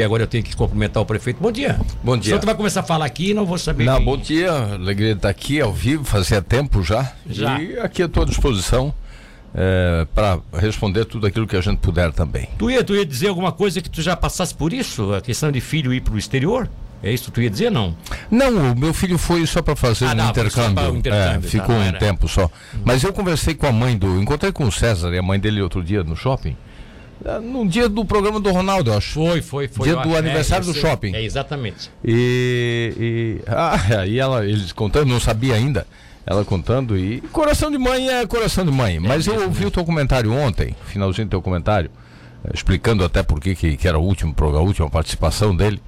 porque agora eu tenho que cumprimentar o prefeito. Bom dia. Bom dia. O senhor vai começar a falar aqui e não vou saber. Não, quem... bom dia. Alegria de estar aqui ao vivo, fazia tempo já. Já. E aqui à tua disposição. É, para responder tudo aquilo que a gente puder também. Tu ia, tu ia dizer alguma coisa que tu já passasse por isso? A questão de filho ir para o exterior? É isso que tu ia dizer, não? Não, o meu filho foi só para fazer ah, um não, intercâmbio. intercâmbio. É, tá, ficou um tempo só. Hum. Mas eu conversei com a mãe do. Encontrei com o César e a mãe dele outro dia no shopping. É, no dia do programa do Ronaldo, eu acho. Foi, foi, foi. Dia do aniversário é, do shopping. É, exatamente. E. e ah, aí ela, eles contando, não sabia ainda. Ela contando e. Coração de mãe é coração de mãe. É Mas eu ouvi o teu comentário ontem, finalzinho do teu comentário, eh, explicando até por que, que era o último programa, a última participação dele.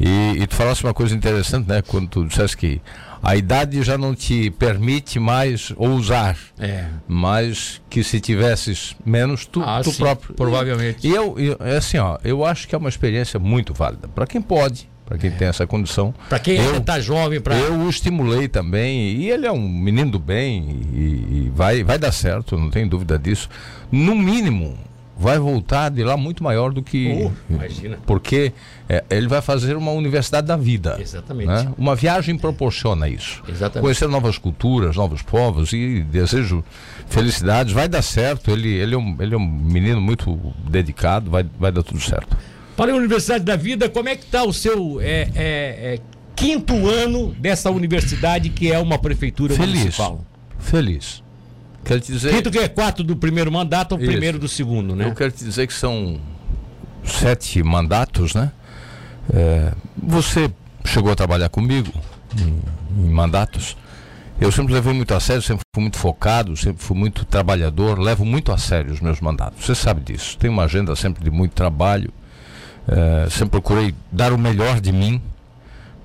E, e tu falaste uma coisa interessante, né? Quando tu disseste que a idade já não te permite mais ousar. É. Mas que se tivesses menos, tu, ah, tu sim, próprio. Provavelmente. E eu, eu, é assim, ó, eu acho que é uma experiência muito válida. Para quem pode, para quem é. tem essa condição. Para quem está jovem, para. Eu o estimulei também. E ele é um menino do bem e, e vai, vai dar certo, não tem dúvida disso. No mínimo, vai voltar de lá muito maior do que. Oh, imagina. Porque é, ele vai fazer uma universidade da vida. Exatamente. Né? Uma viagem proporciona isso. Exatamente. Conhecer novas culturas, novos povos e desejo felicidades. Vai dar certo. Ele, ele, é, um, ele é um menino muito dedicado, vai, vai dar tudo certo. Para a Universidade da Vida, como é que está o seu é, é, é, quinto ano dessa universidade que é uma prefeitura Feliz. municipal? Feliz. Quero te dizer. Quinto que é quatro do primeiro mandato ou primeiro do segundo, né? Eu quero te dizer que são sete mandatos, né? É, você chegou a trabalhar comigo em, em, mandatos. Eu sempre levei muito a sério, sempre fui muito focado, sempre fui muito trabalhador, levo muito a sério os meus mandatos. Você sabe disso. Tenho uma agenda sempre de muito trabalho. É, sempre procurei dar o melhor de mim.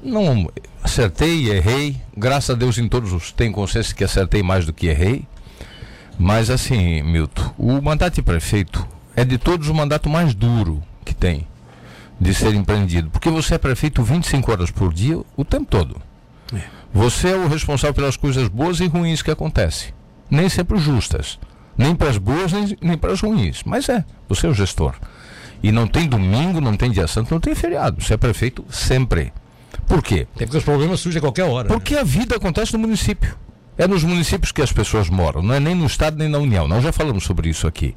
Não acertei errei. Graças a Deus em todos os tenho consciência que acertei mais do que errei. Mas assim, Milton, o mandato de prefeito é de todos o mandato mais duro que tem de ser empreendido. Porque você é prefeito 25 horas por dia, o tempo todo. É. Você é o responsável pelas coisas boas e ruins que acontecem. Nem sempre justas. Nem para as boas, nem, nem para as ruins. Mas é, você é o gestor. E não tem domingo, não tem dia santo, não tem feriado. Você é prefeito sempre. Por quê? É porque os problemas surgem a qualquer hora. Porque né? a vida acontece no município. É nos municípios que as pessoas moram, não é nem no Estado nem na União. Nós já falamos sobre isso aqui.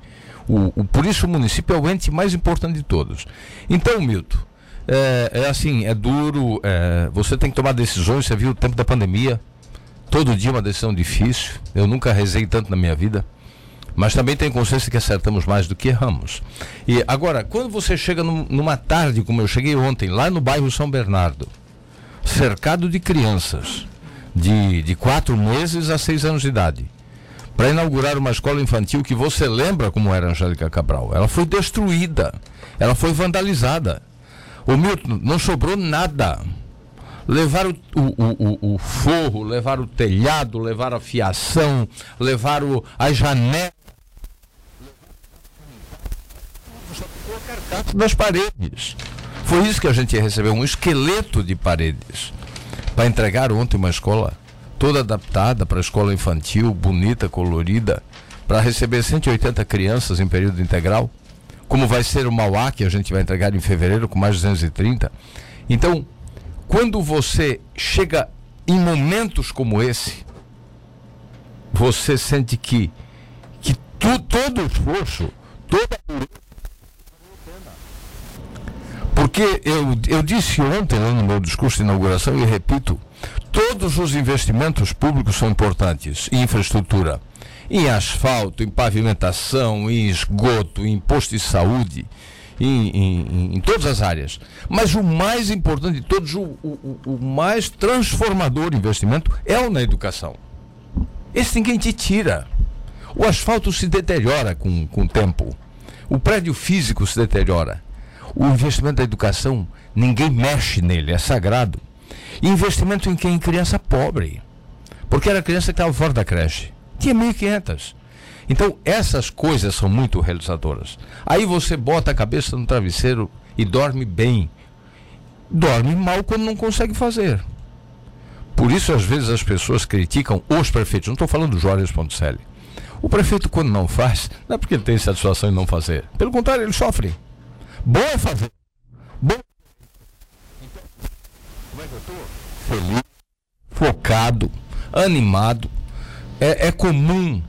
O, o, por isso o município é o ente mais importante de todos. Então, Milton, é, é assim, é duro, é, você tem que tomar decisões, você viu o tempo da pandemia, todo dia uma decisão difícil. Eu nunca rezei tanto na minha vida. Mas também tenho consciência que acertamos mais do que erramos. E agora, quando você chega num, numa tarde, como eu cheguei ontem, lá no bairro São Bernardo, cercado de crianças, de, de quatro meses a seis anos de idade para inaugurar uma escola infantil que você lembra como era Angélica Cabral. Ela foi destruída, ela foi vandalizada. O Milton, não sobrou nada. Levaram o, o, o, o forro, levaram o telhado, levaram a fiação, levaram as janelas. das paredes. Foi isso que a gente recebeu, um esqueleto de paredes para entregar ontem uma escola toda adaptada para a escola infantil, bonita, colorida, para receber 180 crianças em período integral, como vai ser o Mauá, que a gente vai entregar em fevereiro com mais de 230. Então, quando você chega em momentos como esse, você sente que, que tu, todo o esforço, toda a porque eu, eu disse ontem no meu discurso de inauguração e repito, todos os investimentos públicos são importantes em infraestrutura, em asfalto, em pavimentação, em esgoto, em posto de saúde, em, em, em todas as áreas. Mas o mais importante de todos, o, o, o mais transformador investimento é o na educação. Esse ninguém te tira. O asfalto se deteriora com, com o tempo. O prédio físico se deteriora. O investimento da educação, ninguém mexe nele, é sagrado. E investimento em quem? Em criança pobre. Porque era criança que estava fora da creche. Tinha 1.500. Então, essas coisas são muito realizadoras. Aí você bota a cabeça no travesseiro e dorme bem. Dorme mal quando não consegue fazer. Por isso, às vezes, as pessoas criticam os prefeitos. Não estou falando do Juarez Ponticelli. O prefeito, quando não faz, não é porque ele tem satisfação em não fazer. Pelo contrário, ele sofre. Bom é fazer. Bom feliz, focado, animado. É, é comum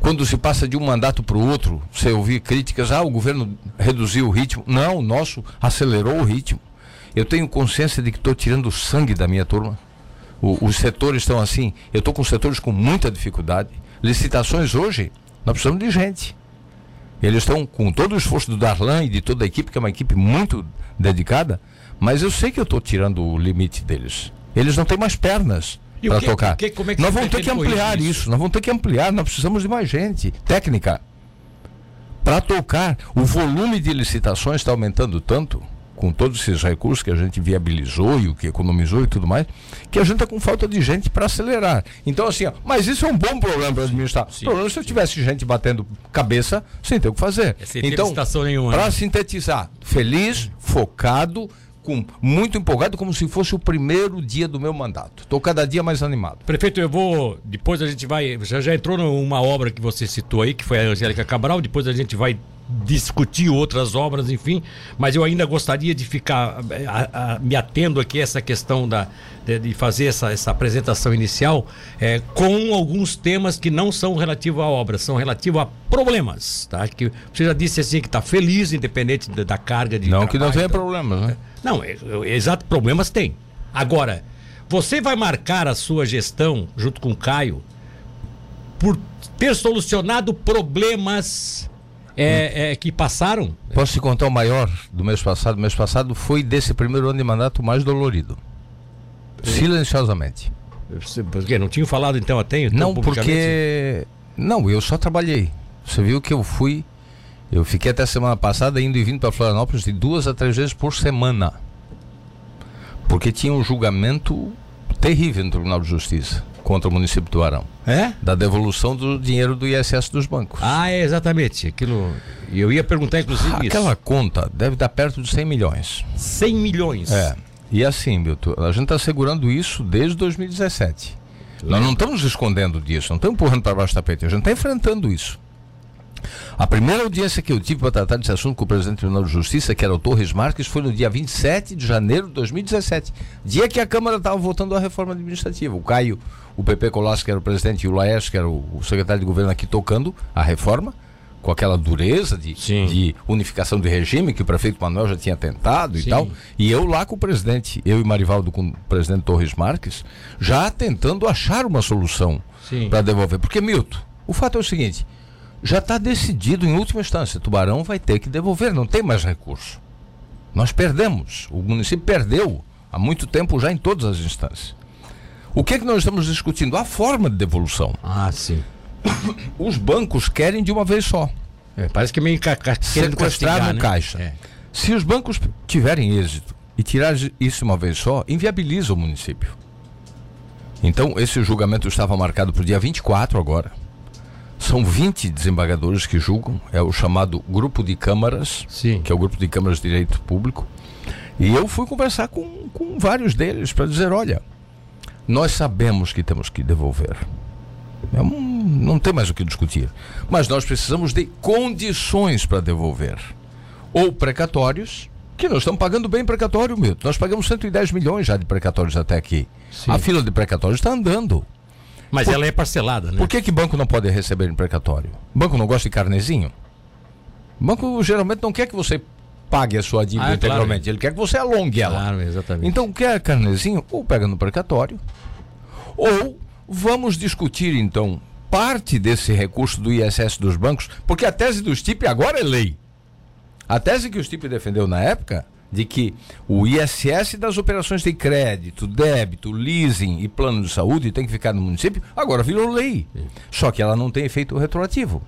quando se passa de um mandato para o outro, você ouvir críticas, ah, o governo reduziu o ritmo. Não, o nosso acelerou o ritmo. Eu tenho consciência de que estou tirando sangue da minha turma. O, os setores estão assim. Eu estou com setores com muita dificuldade. Licitações hoje, nós precisamos de gente. Eles estão com todo o esforço do Darlan e de toda a equipe, que é uma equipe muito dedicada, mas eu sei que eu estou tirando o limite deles. Eles não têm mais pernas para tocar. Que, é nós vamos ter que ampliar isso? isso, nós vamos ter que ampliar, nós precisamos de mais gente, técnica. Para tocar, o volume de licitações está aumentando tanto com todos esses recursos que a gente viabilizou e o que economizou e tudo mais, que a gente está com falta de gente para acelerar. Então, assim, ó, mas isso é um bom problema para administrar. Sim, problema se eu tivesse gente batendo cabeça sem ter o que fazer. É então, para né? sintetizar, feliz, focado, com, muito empolgado, como se fosse o primeiro dia do meu mandato. Estou cada dia mais animado. Prefeito, eu vou. Depois a gente vai. Já, já entrou numa obra que você citou aí, que foi a Angélica Cabral, depois a gente vai discutir outras obras, enfim, mas eu ainda gostaria de ficar eh, a, a, me atendo aqui a essa questão da, de, de fazer essa, essa apresentação inicial é, com alguns temas que não são relativos à obra, são relativos a problemas, tá? Que você já disse assim que está feliz, independente da, da carga de Não trabalho, que não tenha problemas, né? Não, é, é, exato, problemas tem. Agora, você vai marcar a sua gestão junto com o Caio por ter solucionado problemas é, é, que passaram. Posso te contar o maior do mês passado? O mês passado foi desse primeiro ano de mandato mais dolorido. Silenciosamente. Porque não tinha falado então até? Então, não, porque. Não, eu só trabalhei. Você viu que eu fui. Eu fiquei até semana passada indo e vindo para Florianópolis de duas a três vezes por semana. Porque tinha um julgamento terrível no Tribunal de Justiça contra o município de Tuarão. É? Da devolução do dinheiro do ISS dos bancos. Ah, é exatamente. Aquilo. Eu ia perguntar, inclusive, Aquela isso. Aquela conta deve dar perto de 100 milhões. 100 milhões? É. E assim, Milton, a gente está segurando isso desde 2017. Nós não estamos escondendo disso, não estamos empurrando para baixo do tapete, a gente está enfrentando isso. A primeira audiência que eu tive para tratar desse assunto com o presidente do Tribunal de Justiça, que era o Torres Marques, foi no dia 27 de janeiro de 2017, dia que a Câmara estava votando a reforma administrativa. O Caio, o PP Colasso, que era o presidente, e o Laércio, que era o, secretário de governo aqui tocando a reforma, com aquela dureza de, de, unificação de regime que o prefeito Manuel já tinha tentado Sim. e tal. E eu lá com o presidente, eu e Marivaldo com o presidente Torres Marques, já tentando achar uma solução para devolver. Porque, Milton, o fato é o seguinte: já está decidido em última instância. Tubarão vai ter que devolver, não tem mais recurso. Nós perdemos. O município perdeu há muito tempo já em todas as instâncias. O que é que nós estamos discutindo? A forma de devolução. Ah, sim. Os bancos querem de uma vez só. É, parece que meio ca sequestrar no né? caixa. É. Se os bancos tiverem êxito e tirar isso uma vez só, inviabiliza o município. Então, esse julgamento estava marcado para o dia 24 agora. São 20 desembargadores que julgam, é o chamado grupo de câmaras, Sim. que é o grupo de câmaras de direito público. E eu fui conversar com, com vários deles para dizer: olha, nós sabemos que temos que devolver. É um, não tem mais o que discutir. Mas nós precisamos de condições para devolver. Ou precatórios, que nós estamos pagando bem precatório, meu. Nós pagamos 110 milhões já de precatórios até aqui. Sim. A fila de precatórios está andando. Mas Por... ela é parcelada, né? Por que, que banco não pode receber precatório? Banco não gosta de carnezinho? Banco geralmente não quer que você pague a sua dívida ah, integralmente, claro. ele quer que você alongue ela. Claro, exatamente. Então, quer carnezinho? Ou pega no precatório, ou vamos discutir então parte desse recurso do ISS dos bancos, porque a tese do STIP agora é lei. A tese que o STIP defendeu na época de que o ISS das operações de crédito, débito, leasing e plano de saúde tem que ficar no município, agora virou lei. Sim. Só que ela não tem efeito retroativo.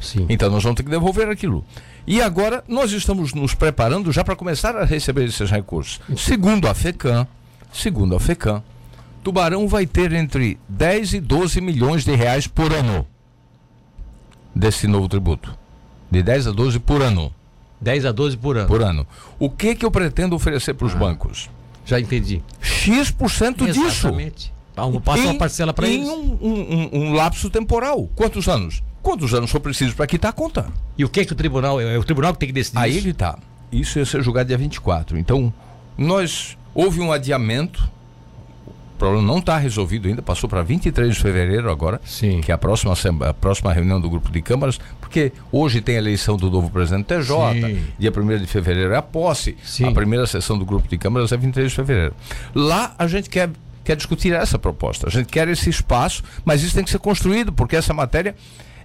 Sim. Então nós vamos ter que devolver aquilo. E agora nós estamos nos preparando já para começar a receber esses recursos. Segundo a FECAM, segundo a FECAM, Tubarão vai ter entre 10 e 12 milhões de reais por ano desse novo tributo. De 10 a 12 por ano. 10 a 12 por ano. Por ano. O que que eu pretendo oferecer para os ah, bancos? Já entendi. X% disso. Exatamente. Passa uma parcela para eles. Em um, um, um, lapso temporal. Quantos anos? Quantos anos for preciso para quitar a conta? E o que que o tribunal, é o tribunal que tem que decidir Aí isso? ele está. Isso ia ser julgado dia 24. Então, nós houve um adiamento O problema não está resolvido ainda, passou para 23 de fevereiro agora, Sim. que é a próxima, a próxima reunião do grupo de câmaras, porque hoje tem a eleição do novo presidente TJ, Sim. dia 1 de fevereiro é a posse, Sim. a primeira sessão do grupo de câmaras é 23 de fevereiro. Lá a gente quer, quer discutir essa proposta, a gente quer esse espaço, mas isso tem que ser construído, porque essa matéria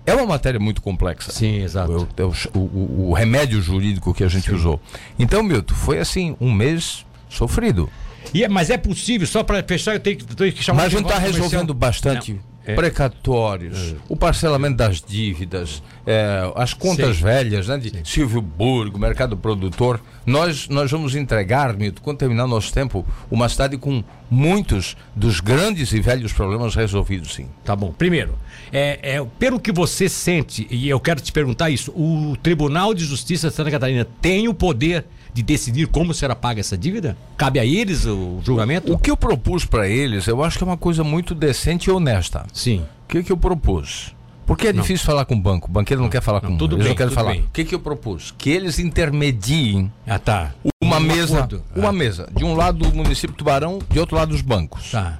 é uma matéria muito complexa. Sim, exato. O, o, o, remédio jurídico que a gente Sim. usou. Então, Milton, foi assim, um mês sofrido. E, é, mas é possível, só para fechar, eu tenho, tenho que chamar Mas não está resolvendo bastante. Não. É. precatórios, é. o parcelamento das dívidas, é, as contas Sim. velhas, né, de Sim. Silvio Burgo, mercado produtor. Nós, nós vamos entregar, Mito, quando terminar o nosso tempo, uma cidade com muitos dos grandes e velhos problemas resolvidos, sim. Tá bom. Primeiro, é, é, pelo que você sente, e eu quero te perguntar isso, o Tribunal de Justiça de Santa Catarina tem o poder de decidir como será paga essa dívida? Cabe a eles o julgamento? O que eu propus para eles, eu acho que é uma coisa muito decente e honesta. Sim. O que, que eu propus? Porque é não. difícil falar com o banco. O banqueiro não, não quer falar não, com tudo eles bem, não querem falar. Bem. O que, que eu propus? Que eles intermediem ah, tá. uma um mesa, uma ah. mesa. De um lado do município de Tubarão, de outro lado dos bancos. Tá.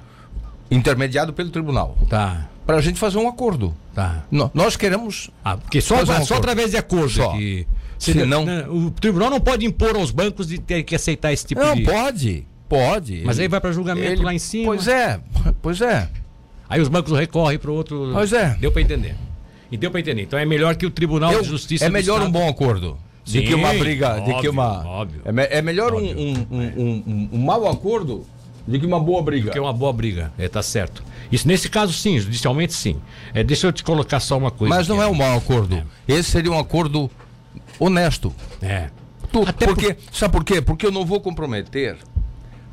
Intermediado pelo tribunal. Tá. Para a gente fazer um acordo. Tá. nós queremos. Ah, porque só, um só através de acordo só. que se não, o tribunal não pode impor aos bancos de ter que aceitar esse tipo não, de. Não, pode. Pode. Mas ele, aí vai para julgamento ele, lá em cima. Pois é, pois é. Aí os bancos recorrem para outro. Pois é. Deu para entender. E deu para entender. Então é melhor que o Tribunal Eu, de Justiça. É melhor um bom acordo. Sim, de que uma briga. Óbvio, de que uma. Óbvio. É, me, é melhor óbvio. Um, um, um, um, mau acordo do que uma boa briga. Do que uma boa briga. É, tá certo. Isso nesse caso sim, judicialmente sim. É, deixa eu te colocar só uma coisa. Mas não é um mau acordo. É. Esse seria um acordo honesto. É. Tu, porque, por... Sabe por quê? Porque eu não vou comprometer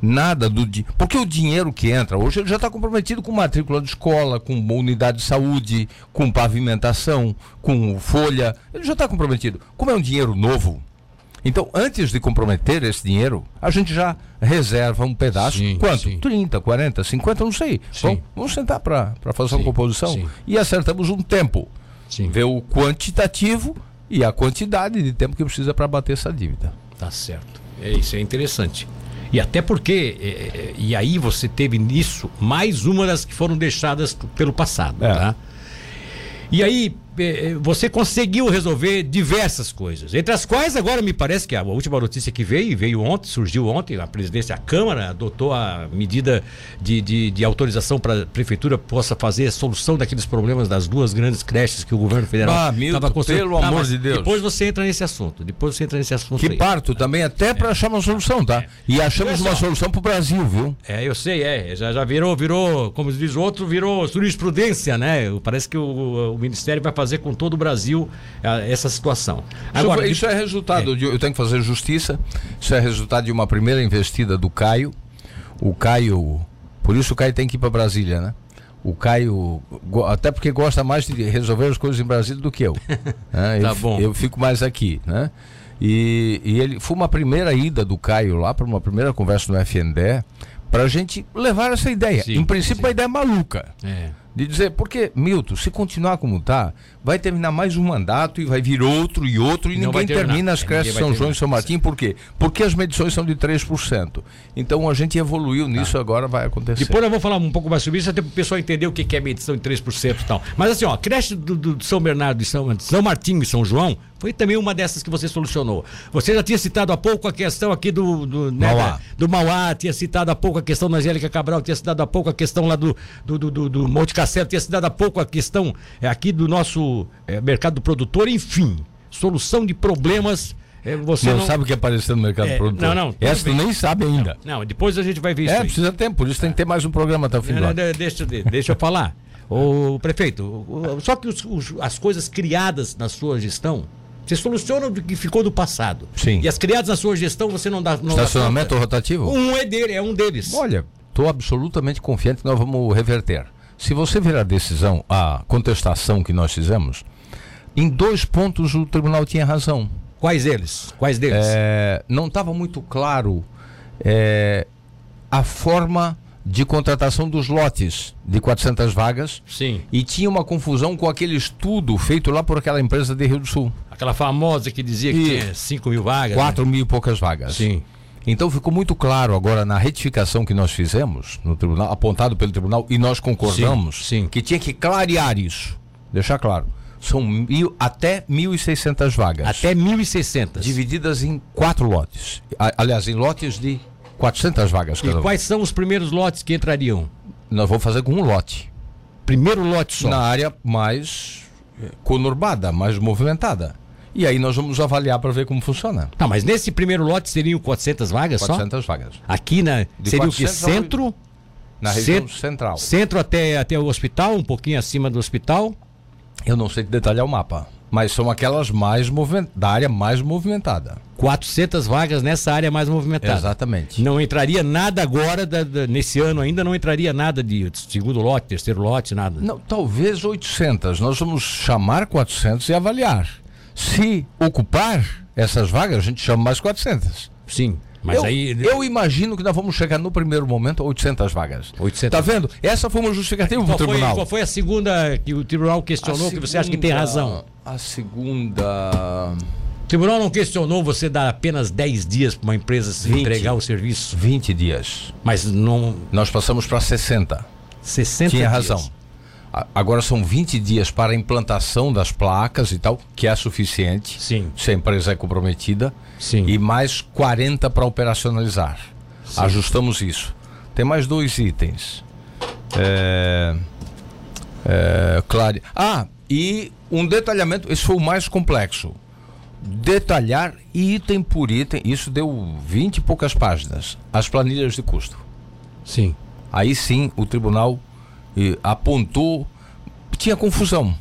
nada do. Porque o dinheiro que entra hoje ele já está comprometido com matrícula de escola, com unidade de saúde, com pavimentação, com folha. Ele já está comprometido. Como é um dinheiro novo, então antes de comprometer esse dinheiro, a gente já reserva um pedaço. Sim, quanto? Sim. 30, 40, 50, não sei. Vamos, vamos sentar para fazer sim, uma composição e acertamos um tempo. Ver o quantitativo e a quantidade de tempo que precisa para bater essa dívida. Tá certo. É isso, é interessante. E até porque, é, é, e aí você teve nisso mais uma das que foram deixadas pelo passado, é. tá? E aí, é, você conseguiu resolver diversas coisas, entre as quais agora me parece que a última notícia que veio, veio ontem, surgiu ontem, a presidência, a Câmara adotou a medida de, de, de autorização para a Prefeitura possa fazer a solução daqueles problemas das duas grandes creches que o governo federal estava construindo. Pelo amor de Deus. Depois você entra nesse assunto, depois você entra nesse assunto Que aí. parto também até para é. achar uma solução, tá? E achamos uma solução para o Brasil, viu? É, eu sei, é, já, já virou, virou, como diz o outro, virou jurisprudência, né? Parece que o, o Ministério vai fazer fazer com todo o Brasil eh, essa situação. Agora, isso, isso é resultado, é. De, eu tenho que fazer justiça, isso é resultado de uma primeira investida do Caio. O Caio, por isso o Caio tem que ir para Brasília, né? O Caio, até porque gosta mais de resolver as coisas em Brasília do que eu. né? tá eu, bom. Eu fico mais aqui, né? E, e ele foi uma primeira ida do Caio lá para uma primeira conversa no FNDE para a gente levar essa ideia. Sim, em princípio, sim. uma ideia maluca. É de dizer, porque, Milton, se continuar como está, vai terminar mais um mandato e vai vir outro e outro e não ninguém termina as creches São João e São Martim, por quê? Porque as medições são de 3%. Então a gente evoluiu tá. nisso, agora vai acontecer. Depois eu vou falar um pouco mais sobre isso, até para o pessoal entender o que é medição de 3% e tal. Mas assim, ó, creche do, do São Bernardo e São, São Martim e São João foi também uma dessas que você solucionou. Você já tinha citado há pouco a questão aqui do, do, né, Mauá. do Mauá, tinha citado há pouco a questão da Angélica Cabral, tinha citado há pouco a questão lá do, do, do, do Monte Castelo, tinha citado há pouco a questão é, aqui do nosso é, mercado do produtor, enfim. Solução de problemas. É, você não, não, sabe o que apareceu no mercado é, produtor. Não, não. Essa tu nem sabe ainda. Não, não, depois a gente vai ver isso. É, aí. precisa tempo, por isso tem que ter mais um programa até o fim do ano. Deixa, deixa eu falar. O prefeito, só que os, os, as coisas criadas na sua gestão, você soluciona o que ficou do passado. Sim. E as criadas na sua gestão, você não dá. Não Estacionamento dá rotativo? Um é dele, é um deles. Olha, estou absolutamente confiante que nós vamos reverter. Se você ver a decisão, a contestação que nós fizemos, em dois pontos o tribunal tinha razão. Quais eles? Quais deles? É, não estava muito claro é, a forma de contratação dos lotes de 400 vagas. Sim. E tinha uma confusão com aquele estudo feito lá por aquela empresa de Rio do Sul. Aquela famosa que dizia que e tinha 5 mil vagas. 4 né? mil e poucas vagas. Sim. Então ficou muito claro agora na retificação que nós fizemos no tribunal, apontado pelo tribunal, e nós concordamos Sim, sim. que tinha que clarear isso. Deixar claro. São mil, até 1.600 vagas. Até 1.600. Divididas em quatro lotes. Aliás, em lotes de 400 vagas E quais são os primeiros lotes que entrariam? Nós vamos fazer com um lote. Primeiro lote só. Na área mais conurbada, mais movimentada. E aí nós vamos avaliar para ver como funciona. Tá, mas nesse primeiro lote seriam 400 vagas 400 vagas. só? Aqui na. De seria o que? 400 Centro? Na região Cent- central. Centro até, até o hospital, um pouquinho acima do hospital. Eu não sei detalhar o mapa, mas são aquelas mais da área mais movimentada. 400 vagas nessa área mais movimentada. Exatamente. Não entraria nada agora, da- da- nesse ano ainda, não entraria nada de segundo lote, terceiro lote, nada. Não, talvez 800. Nós vamos chamar 400 e avaliar. Se ocupar essas vagas, a gente chama mais 400. Sim, mas eu, aí. eu imagino que nós vamos chegar no primeiro momento a 800 vagas. 800. Tá vendo? Essa foi uma justificativa para o tribunal. qual foi a segunda que o tribunal questionou A que você acha que tem segunda- razão? A segunda. O tribunal não questionou você dar apenas 10 dias para uma empresa se 20. entregar o serviço, 20 dias. mas não Nós passamos para 60. 60 Tinha dias. razão. Agora são 20 dias para a implantação das placas e tal, que é suficiente. Sim. Se a empresa é comprometida. Sim. E mais 40 para operacionalizar. Ajustamos isso. Tem mais dois itens. É, é, claro. Ah, e um detalhamento, esse foi o mais complexo. Detalhar item por item, isso deu 20 e poucas páginas, as planilhas de custo. Sim. Aí sim o tribunal eh, apontou. Tinha confusão.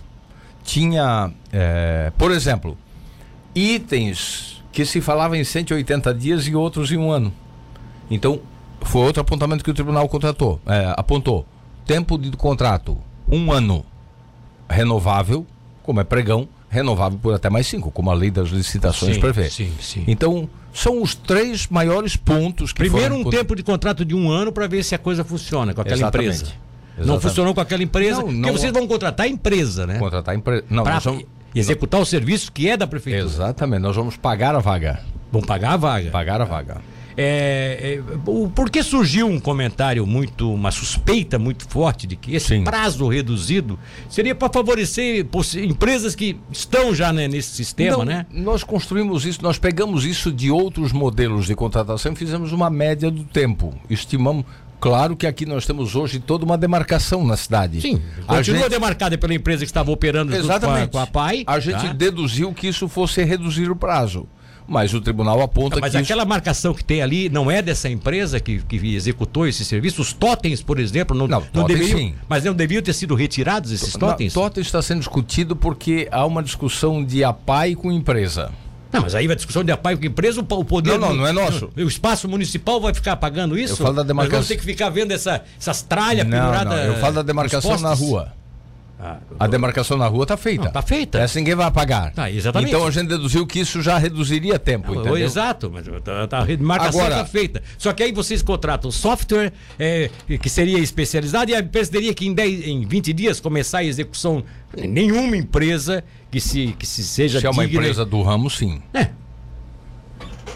Tinha, eh, por exemplo, itens que se falava em 180 dias e outros em um ano. Então, foi outro apontamento que o tribunal contratou, eh, apontou. Tempo de contrato, um ano. Renovável, como é pregão, renovável por até mais cinco, como a lei das licitações Sim, prevê. sim, sim. Então, são os três maiores pontos que Primeiro foram um tempo de contrato de um ano para ver se a coisa funciona com aquela Exatamente. empresa. Não Exatamente. funcionou com aquela empresa, Não, porque não- vocês vão contratar a empresa, né? contratar a empresa. Não, vamos, executar o serviço que é da prefeitura. Exatamente, nós vamos pagar a vaga. Vão pagar a vaga. Pagar a vaga. É, é, o, por que surgiu um comentário muito, uma suspeita muito forte de que esse Sim. prazo reduzido seria para favorecer empresas que estão já né, nesse sistema, Não, né? Nós construímos isso, nós pegamos isso de outros modelos de contratação e fizemos uma média do tempo. Estimamos. Claro que aqui nós temos hoje toda uma demarcação na cidade. Sim, a continua gente, demarcada pela empresa que estava operando junto com a, exatamente. com a PAI. A gente tá? deduziu que isso fosse reduzir o prazo. Mas o tribunal aponta Mas que aquela marcação que tem ali não é dessa empresa que, que executou esse serviço? Os totens, por exemplo, não, Não, não, totens, deveriam, sim. mas não deviam ter sido retirados esses isso. totens? Na, totem está sendo discutido porque há uma discussão de APAI com empresa. Não, mas aí vai discussão de apoio com empresa, o poder. Não, não, não é nosso. O espaço municipal vai ficar pagando isso? Eu falo da Nós demarcação- vamos ter que ficar vendo essa, essas tralhas penduradas. não, eu falo da demarcação na rua. Ah, A demarcação na rua está feita. Não, tá feita. Essa ninguém vai apagar. Tá, exatamente. Então a gente deduziu que isso já reduziria tempo, não, entendeu? Exato, mas tá- tá- a demarcação está feita. Só que aí vocês contratam software é, que seria especializado e a empresa teria que em, 10, em 20 dias começar a execução. Nenhuma empresa que se, que se seja Se é uma empresa do ramo, sim. É.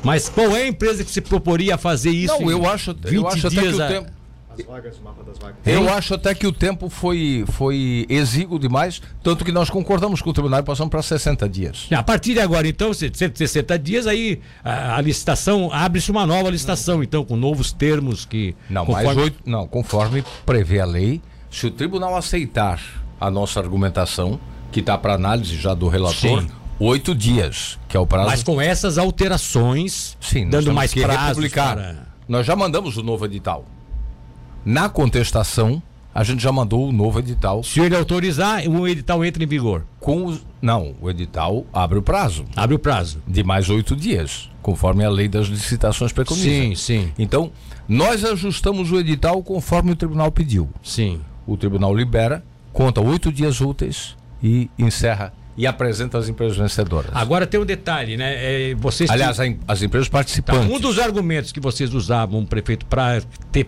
Mas qual é a empresa que se proporia a fazer isso? Não, eu acho, 20 eu acho até que dias o tempo. As vagas, o mapa das vagas. Eu acho até que o tempo foi, foi exíguo demais, tanto que nós concordamos com o tribunal e passamos para 60 dias. A partir de agora, então, 160 dias, aí a, a licitação, abre-se uma nova licitação, então, com novos termos que. Não, conforme- mais oito. Não, conforme prevê a lei, se o tribunal aceitar a nossa argumentação, que está para análise já do relator, Sim. oito dias, que é o prazo. Mas com essas alterações, Sim, dando mais republicar. para- Nós já mandamos o novo edital. Na contestação, a gente já mandou o novo edital Se ele autorizar, o edital entra em vigor. com os. Não, o edital abre o prazo Abre o prazo. de mais oito dias, conforme a lei das licitações preconiza. Sim, sim, Então, nós ajustamos o edital conforme o tribunal pediu. sim. O tribunal libera, conta oito dias úteis e encerra e apresenta as empresas vencedoras. Agora tem um detalhe, né? É, vocês Aliás, as empresas participantes. Tá, um dos argumentos que vocês usavam, prefeito, para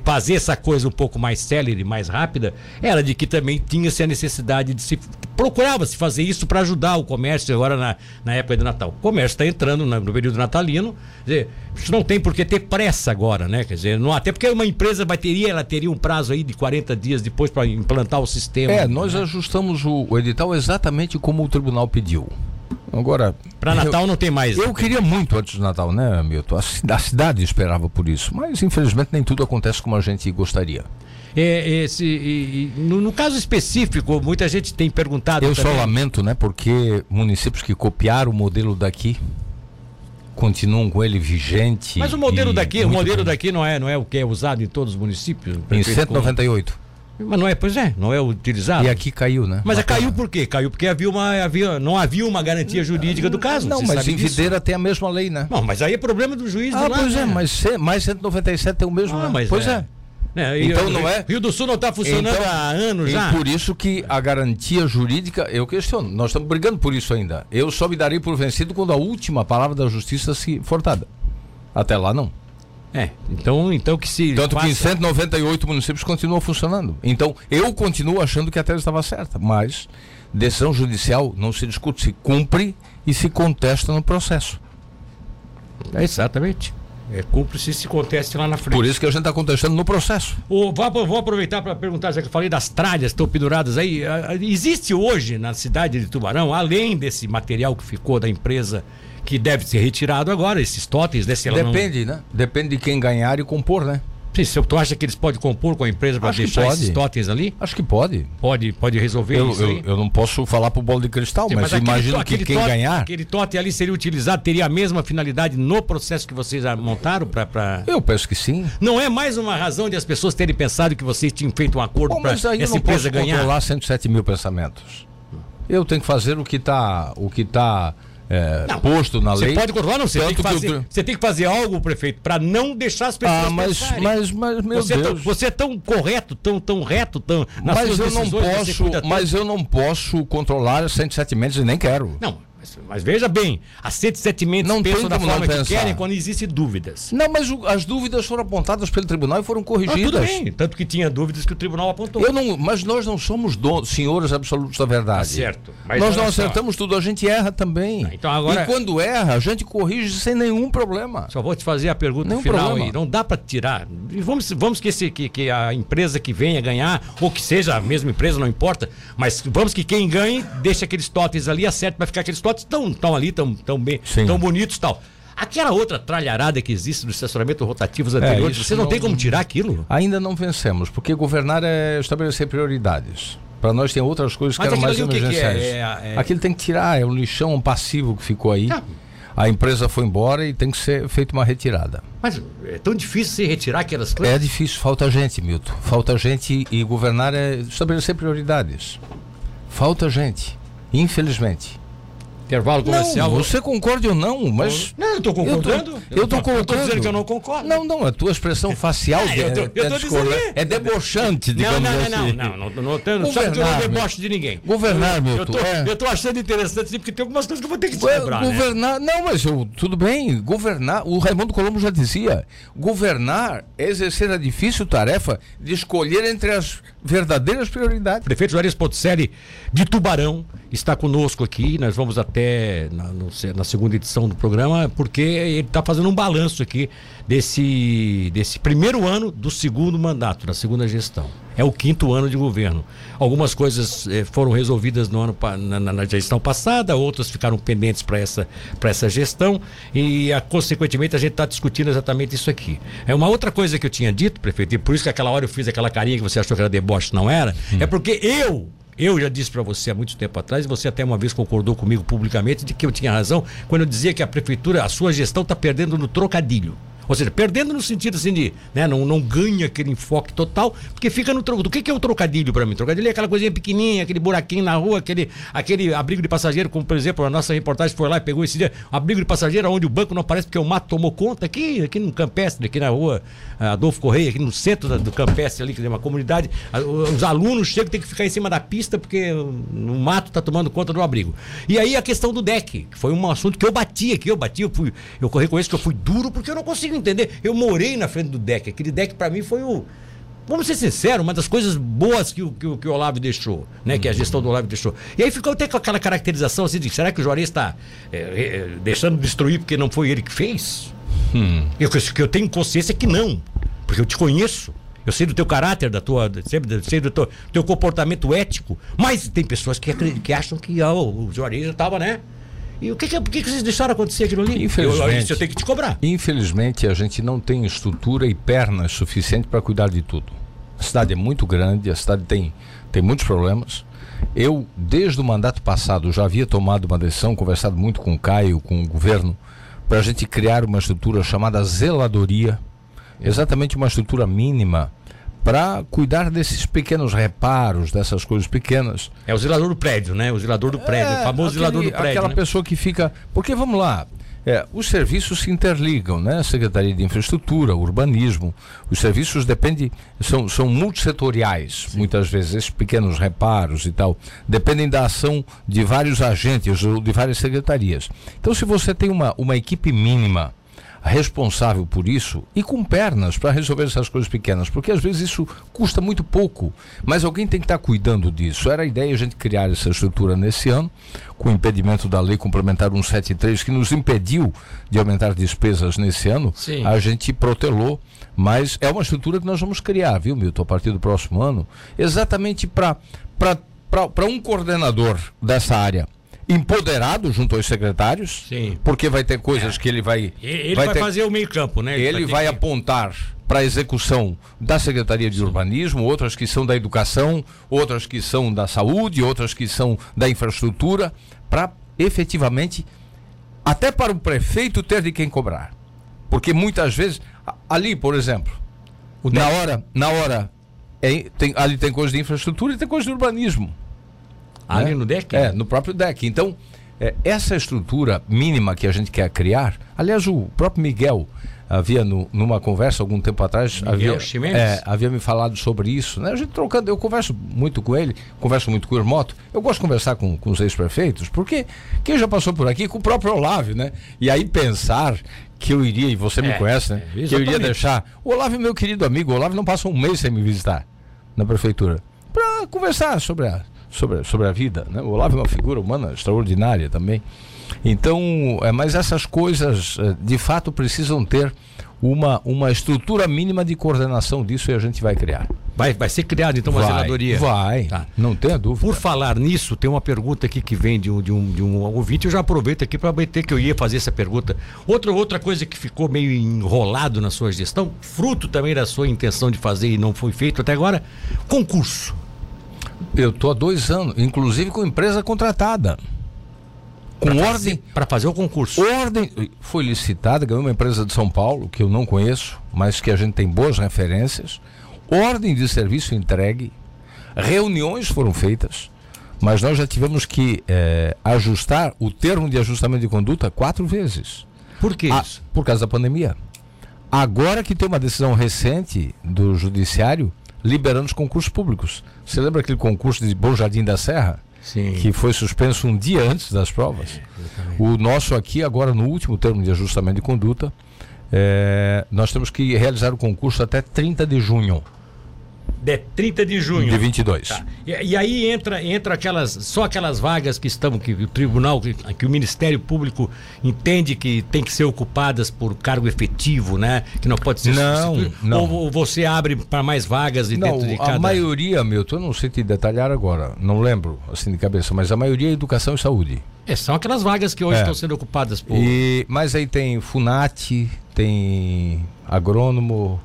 fazer essa coisa um pouco mais célere, mais rápida, era de que também tinha-se a necessidade de se. Procurava-se fazer isso para ajudar o comércio agora na, na época de Natal. O comércio está entrando no, período natalino. Dizer, não tem por que ter pressa agora, né? Quer dizer, não, até porque uma empresa bateria, ela teria um prazo aí de 40 dias depois para implantar o sistema. É, nós né? ajustamos o, o edital exatamente como o tribunal pediu. Agora. Para Natal eu, não tem mais. Eu queria muito antes do Natal, né, Milton? A, a cidade esperava por isso. Mas, infelizmente, nem tudo acontece como a gente gostaria. É, esse, e, e, no, no, caso específico, muita gente tem perguntado. Eu também. só lamento, né? Porque municípios que copiaram o modelo daqui continuam com ele vigente. Mas o modelo daqui, o modelo daqui não é, não é o que é usado em todos os municípios? Em 198. Mas não é, pois é, não é utilizado. E aqui caiu, né? Mas caiu por quê? Caiu porque havia uma, havia, não havia uma garantia jurídica do caso. Não, mas em Videira tem a mesma lei, né? Não, mas aí é problema do juiz ah, lá. Pois é, né? mas mais 197 tem o mesmo. Ah, mas pois é. é. É então não é. Rio do Sul não está funcionando então, há anos já. Por isso que a garantia jurídica, eu questiono. Nós estamos brigando por isso ainda. Eu só me darei por vencido quando a última palavra da justiça se for dada. Até lá não. É, então, então que se. Tanto que em 198 municípios continua funcionando. Então, eu continuo achando que a tese estava certa, mas decisão judicial não se discute, se cumpre e se contesta no processo. É exatamente. É, cumpre-se e se conteste lá na frente. Por isso que a gente está contestando no processo. O, vou aproveitar para perguntar, já que eu falei das tralhas que estão penduradas aí. Existe hoje na cidade de Tubarão, além desse material que ficou da empresa que deve ser retirado agora, esses totens, né? Depende, não... né? Depende de quem ganhar e compor, né? Sim, se tu acha que eles podem compor com a empresa para deixar esses totens ali? Acho que pode. Pode, pode resolver eu, isso eu, eu, não posso falar pro bolo de cristal, Sim, mas, mas imagino que quem tote, ganhar... Aquele totem ali seria utilizado, teria a mesma finalidade no processo que vocês montaram para... Pra... Eu penso que sim. Não é mais uma razão de as pessoas terem pensado que vocês tinham feito um acordo para essa empresa ganhar? Eu controlar 107 mil pensamentos. Eu tenho que fazer o que está... O que tá é, não, posto na lei. Você pode controlar, não. Você tem, fazer, que você tem que fazer algo, prefeito, para não deixar as pessoas. Ah, mas, mas, mas, meu você Deus. É tão, você é tão correto, tão, tão reto, tão. mas eu não posso, mas eu não posso controlar 107 metros e nem quero. Não. Mas, mas, veja bem, as 107 mentes não pensam da forma que querem quando existem dúvidas. Não, mas o, as dúvidas foram apontadas pelo tribunal e foram corrigidas. Ah, tudo bem, tanto que tinha dúvidas que o tribunal apontou. Eu não, mas nós não somos do, senhores absolutos da verdade. Ah, certo. nós não acertamos só. tudo, a gente erra também. Ah, então agora... E quando erra, a gente corrige sem nenhum problema. Só vou te fazer a pergunta nenhum final problema. aí. Não dá para tirar. Vamos, vamos que, esse, que, que a empresa que venha ganhar, ou que seja a mesma empresa, não importa, mas vamos que quem ganhe, deixe aqueles totens ali, acerte para ficar aqueles totens estão ali tão, tão bem, Sim. tão bonitos tal. Aquela outra tralharada que existe dos estacionamentos rotativos é, anteriores, é, você não, não tem como tirar aquilo? Ainda não vencemos, porque governar é estabelecer prioridades. Para nós tem outras coisas Mas que eram mais emergenciais. Que é? É, é... Aquilo tem que tirar, é um lixão passivo que ficou aí. Ah. A empresa foi embora e tem que ser feita uma retirada. Mas é tão difícil se retirar aquelas coisas? É difícil, falta gente, Milton. Falta gente e governar é estabelecer prioridades. Falta gente, infelizmente. Intervalo comercial. Não, você concorda ou não, mas. Não, eu estou concordando. Eu estou colocando. dizendo que eu não concordo. Não, não, a tua expressão facial é, eu tô, eu tô é, é debochante, digamos não, não, assim. Não, não, não, não, não, não sabe que eu não deboche de ninguém. Governar, meu. Eu tô, é. eu tô achando interessante sim, porque tem algumas coisas que eu vou ter que celebrar. Né? Governar, né? não, mas eu, tudo bem, governar, o Raimundo Colombo já dizia, governar é exercer a difícil tarefa de escolher entre as verdadeiras prioridades. Prefeito Juarez Ponticelli de Tubarão está conosco aqui, nós vamos até na, no, na segunda edição do programa, porque ele está fazendo um balanço aqui desse, desse primeiro ano do segundo mandato, da segunda gestão. É o quinto ano de governo. Algumas coisas eh, foram resolvidas no ano, na, na, gestão passada, outras ficaram pendentes para essa, essa gestão e, a, consequentemente, a gente está discutindo exatamente isso aqui. É uma outra coisa que eu tinha dito, prefeito, e por isso que aquela hora eu fiz aquela carinha que você achou que era deboche, não era, hum. é porque eu eu já disse para você há muito tempo atrás, e você até uma vez concordou comigo publicamente, de que eu tinha razão quando eu dizia que a prefeitura, a sua gestão está perdendo no trocadilho. Ou seja, perdendo no sentido assim de, né, não, não ganha aquele enfoque total, porque fica no trocadilho. O que, que é o trocadilho para mim? Trocadilho é aquela coisinha pequenininha, aquele buraquinho na rua, aquele, aquele abrigo de passageiro, como por exemplo a nossa reportagem foi lá e pegou esse dia, abrigo de passageiro onde o banco não aparece porque o mato tomou conta, aqui, aqui no Campestre, aqui na rua Adolfo Correia, aqui no centro do Campestre ali, que é uma comunidade, os alunos chegam tem que ficar em cima da pista porque o mato está tomando conta do abrigo. E aí a questão do deck, que foi um assunto que eu bati aqui, eu bati, eu fui, eu reconheço que eu fui duro porque eu não consigo entender. Eu morei na frente do deck. Aquele deck para mim foi o. Vamos ser sinceros, uma das coisas boas que o, que, que o Olavo deixou, né? Que a gestão do Olavo deixou. E aí ficou até com aquela caracterização assim de será que o Juarez está é, é, deixando destruir porque não foi ele que fez? Hum. Eu, eu tenho consciência que não, porque eu te conheço. Eu sei do teu caráter, da tua, sei do teu, teu comportamento ético, mas tem pessoas que, que acham que oh, o Juarez já estava, né? E o que, que, que, que vocês deixaram acontecer aquilo ali? Infelizmente, eu, eu tenho que te cobrar. Infelizmente, a gente não tem estrutura e pernas suficiente para cuidar de tudo. A cidade é muito grande, a cidade tem, tem muitos problemas. Eu, desde o mandato passado, já havia tomado uma decisão, conversado muito com o Caio, com o governo, para a gente criar uma estrutura chamada zeladoria, exatamente uma estrutura mínima para cuidar desses pequenos reparos, dessas coisas pequenas. É o zelador do prédio, né? O zelador do prédio, é, o famoso aquele, zelador do prédio. Aquela né? pessoa que fica. Porque vamos lá. É, os serviços se interligam, né? Secretaria de Infraestrutura, Urbanismo, os serviços dependem, são, são multissetoriais, Sim. muitas vezes, esses pequenos reparos e tal, dependem da ação de vários agentes ou de várias secretarias. Então, se você tem uma, uma equipe mínima, responsável por isso e com pernas para resolver essas coisas pequenas, porque às vezes isso custa muito pouco, mas alguém tem que estar tá cuidando disso. Era a ideia a gente criar essa estrutura nesse ano, com o impedimento da lei complementar 173 que nos impediu de aumentar despesas nesse ano. Sim. A gente protelou, mas é uma estrutura que nós vamos criar, viu, Milton, a partir do próximo ano, exatamente para para um coordenador dessa área empoderado junto aos secretários, Sim. porque vai ter coisas é. que ele vai. Ele vai, vai ter... fazer o meio-campo, né? Ele, ele vai, vai que... apontar para a execução da Secretaria de Sim. Urbanismo, outras que são da educação, outras que são da saúde, outras que são da infraestrutura, para efetivamente, até para o prefeito ter de quem cobrar. Porque muitas vezes, ali, por exemplo, na hora, na hora, é, tem, ali tem coisa de infraestrutura e tem coisa de urbanismo. Ali né? no deck? É, no próprio deck. Então, é, essa estrutura mínima que a gente quer criar, aliás, o próprio Miguel havia no, numa conversa algum tempo atrás havia, é, havia me falado sobre isso né? a gente trocando eu converso muito com ele converso muito com o Irmoto eu gosto de conversar com, com os ex-prefeitos porque quem já passou por aqui com o próprio Olávio né e aí pensar que eu iria e você é, me conhece né é, que eu iria deixar o Olávio meu querido amigo o Olávio não passa um mês sem me visitar na prefeitura para conversar sobre a sobre, sobre a vida. Né? O Olavo é uma figura humana extraordinária também. Então, é, mas essas coisas é, de fato precisam ter uma, uma estrutura mínima de coordenação disso e a gente vai criar. Vai, vai ser criado então uma vai, Vai, tá. não tenha dúvida. Por falar nisso, tem uma pergunta aqui que vem de um, de um, de um ouvinte, eu já aproveito aqui para meter que eu ia fazer essa pergunta. Outra, outra coisa que ficou meio enrolado na sua gestão, fruto também da sua intenção de fazer e não foi feito até agora, concurso. Eu estou há dois anos, inclusive com empresa contratada. Com pra ordem. Para fazer o concurso. Ordem. Foi licitada, ganhou uma empresa de São Paulo, que eu não conheço, mas que a gente tem boas referências. Ordem de serviço entregue. Reuniões foram feitas. Mas nós já tivemos que é, ajustar o termo de ajustamento de conduta quatro vezes. Por que isso? por causa da pandemia. Agora que tem uma decisão recente do Judiciário liberando os concursos públicos. Você lembra aquele concurso de Bom Jardim da Serra? Sim. Que foi suspenso um dia antes das provas. É, o nosso aqui, agora no último termo de ajustamento de conduta, é, nós temos que realizar o concurso até 30 de junho de 30 de junho. De 22. Tá. E, e, aí entra, entra aquelas, só aquelas vagas que estão, que o tribunal, que, que, o Ministério Público entende que tem que ser ocupadas por cargo efetivo, né? Que não pode ser Não, não. Ou, ou, você abre para mais vagas não, dentro de cada... A maioria, Milton, eu não sei te detalhar agora, não lembro assim de cabeça, mas a maioria é educação e saúde. É, são aquelas vagas que hoje é. estão sendo ocupadas por. E, mas aí tem FUNAT, tem agrônomo,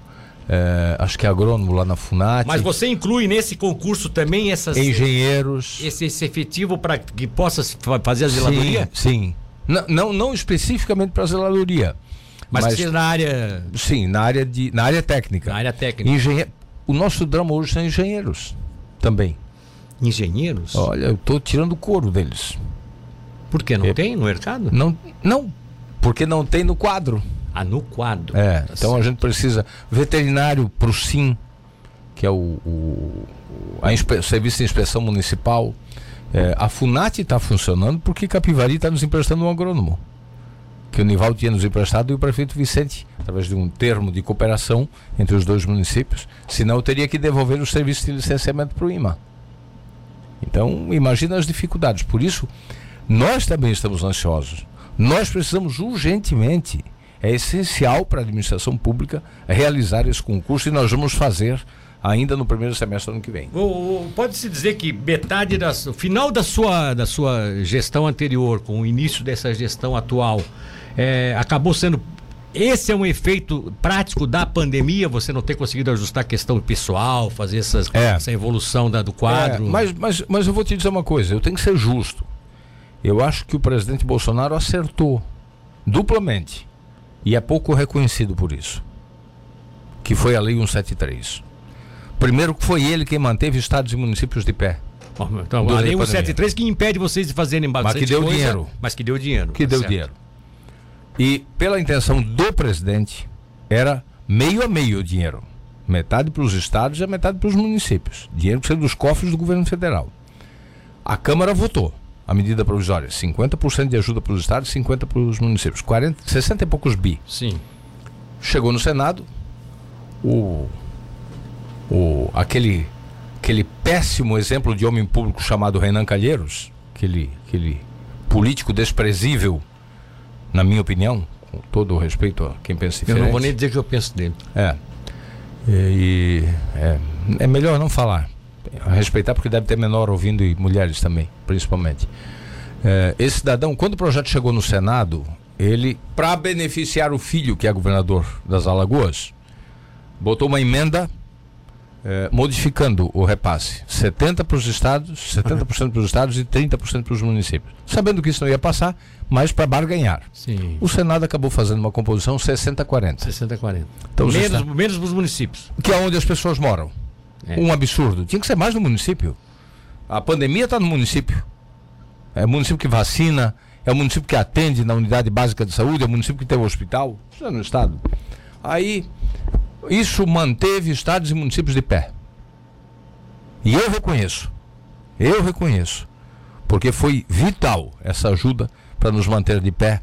é, acho que é agrônomo lá na FUNAT. Mas você inclui nesse concurso também essas engenheiros, esse, esse efetivo para que possa fazer a zeladoria? Sim, sim. Não, não, não especificamente para a zeladoria, Mas, mas na área. Sim, na área, de, na área técnica. Na área técnica. Engenhe... O nosso drama hoje são engenheiros também. Engenheiros? Olha, eu estou tirando o couro deles. Por que? Não é... tem no mercado? Não, não, porque não tem no quadro. Ah, no quadro. É, tá então a gente precisa. Veterinário para o SIM, que é o, o a inspe... Serviço de Inspeção Municipal. É, a FUNAT está funcionando porque Capivari está nos emprestando um agrônomo. Que o Nival tinha nos emprestado e o prefeito Vicente, através de um termo de cooperação entre os dois municípios. Senão eu teria que devolver o serviço de licenciamento para o IMA. Então, imagina as dificuldades. Por isso, nós também estamos ansiosos. Nós precisamos urgentemente, é essencial para a administração pública realizar esse concurso e nós vamos fazer ainda no primeiro semestre do ano que vem. Pode-se dizer que metade da final da sua, da sua gestão anterior, com o início dessa gestão atual, é, acabou sendo esse é um efeito prático da pandemia, você não ter conseguido ajustar a questão pessoal, fazer essas, é. essa evolução da, do quadro. É, mas, mas, mas eu vou te dizer uma coisa, eu tenho que ser justo. Eu acho que o presidente Bolsonaro acertou duplamente e é pouco reconhecido por isso. Que foi a Lei 173. Primeiro que foi ele quem manteve estados e municípios de pé. Então, a Lei 173 que impede vocês de fazerem bastante Mas que deu coisa, dinheiro. Mas que deu dinheiro. Que tá deu certo. dinheiro. E pela intenção do presidente, era meio a meio o dinheiro. Metade para os estados e a metade para os municípios. Dinheiro que saiu dos cofres do governo federal. A Câmara votou a medida provisória. 50% de ajuda para os estados, 50% para os municípios. 40, 60 e poucos bi. Sim. Chegou no Senado, o, o, aquele, aquele péssimo exemplo de homem público chamado Renan Calheiros, aquele, aquele político desprezível na minha opinião, com todo o respeito a quem pensa diferente. Eu não vou nem dizer que eu penso dele. É. E, é, é melhor não falar. A respeitar porque deve ter menor ouvindo e mulheres também, principalmente. É, esse cidadão, quando o projeto chegou no Senado, ele, para beneficiar o filho, que é governador das Alagoas, botou uma emenda é, modificando o repasse. 70% para os estados, 70% para os estados e 30% para os municípios. Sabendo que isso não ia passar, mas para barganhar. Sim. O Senado acabou fazendo uma composição 60-40. 60-40. Então, menos, menos para os municípios. Que é onde as pessoas moram. É. Um absurdo. Tinha que ser mais no município. A pandemia está no município. É o município que vacina, é o município que atende na unidade básica de saúde, é o município que tem o hospital. Isso é no estado. Aí isso manteve estados e municípios de pé. E eu reconheço, eu reconheço, porque foi vital essa ajuda para nos manter de pé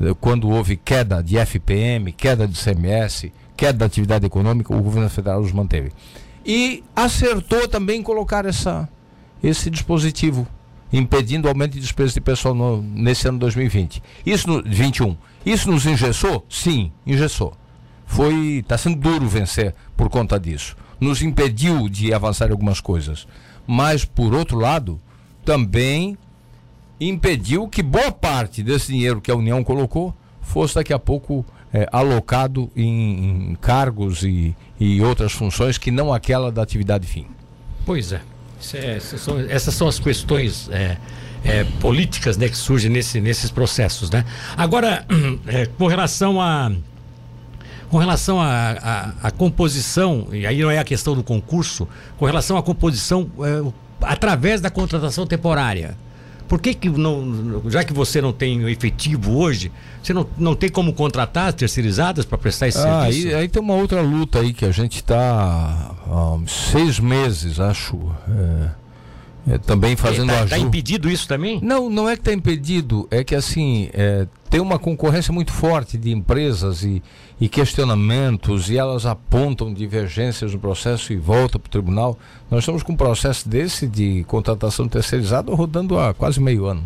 eh, quando houve queda de FPM, queda de CMS, queda da atividade econômica, o governo federal os manteve. E acertou também colocar essa, esse dispositivo, impedindo o aumento de despesas de pessoal no, nesse ano 2020. Isso no 21. Isso nos engessou? Sim, engessou foi está sendo duro vencer por conta disso. Nos impediu de avançar algumas coisas. Mas, por outro lado, também impediu que boa parte desse dinheiro que a União colocou fosse daqui a pouco é, alocado em, em cargos e, e, outras funções que não aquela da atividade fim. Pois é. é essas, são, essas, são, as questões é, é, políticas né, que surgem nesse, nesses processos. Né? Agora, é, com relação a com relação à composição, e aí não é a questão do concurso, com relação à composição é, através da contratação temporária. Por que, que não, já que você não tem efetivo hoje, você não, não tem como contratar as terceirizadas para prestar esse ah, serviço? Aí, aí tem uma outra luta aí que a gente está há seis meses, acho. É é, também fazendo Está tá impedido isso também? Não, não é que está impedido, é que assim, é, tem uma concorrência muito forte de empresas e, e questionamentos e elas apontam divergências no processo e voltam para o tribunal. Nós estamos com um processo desse de contratação terceirizada rodando há quase meio ano.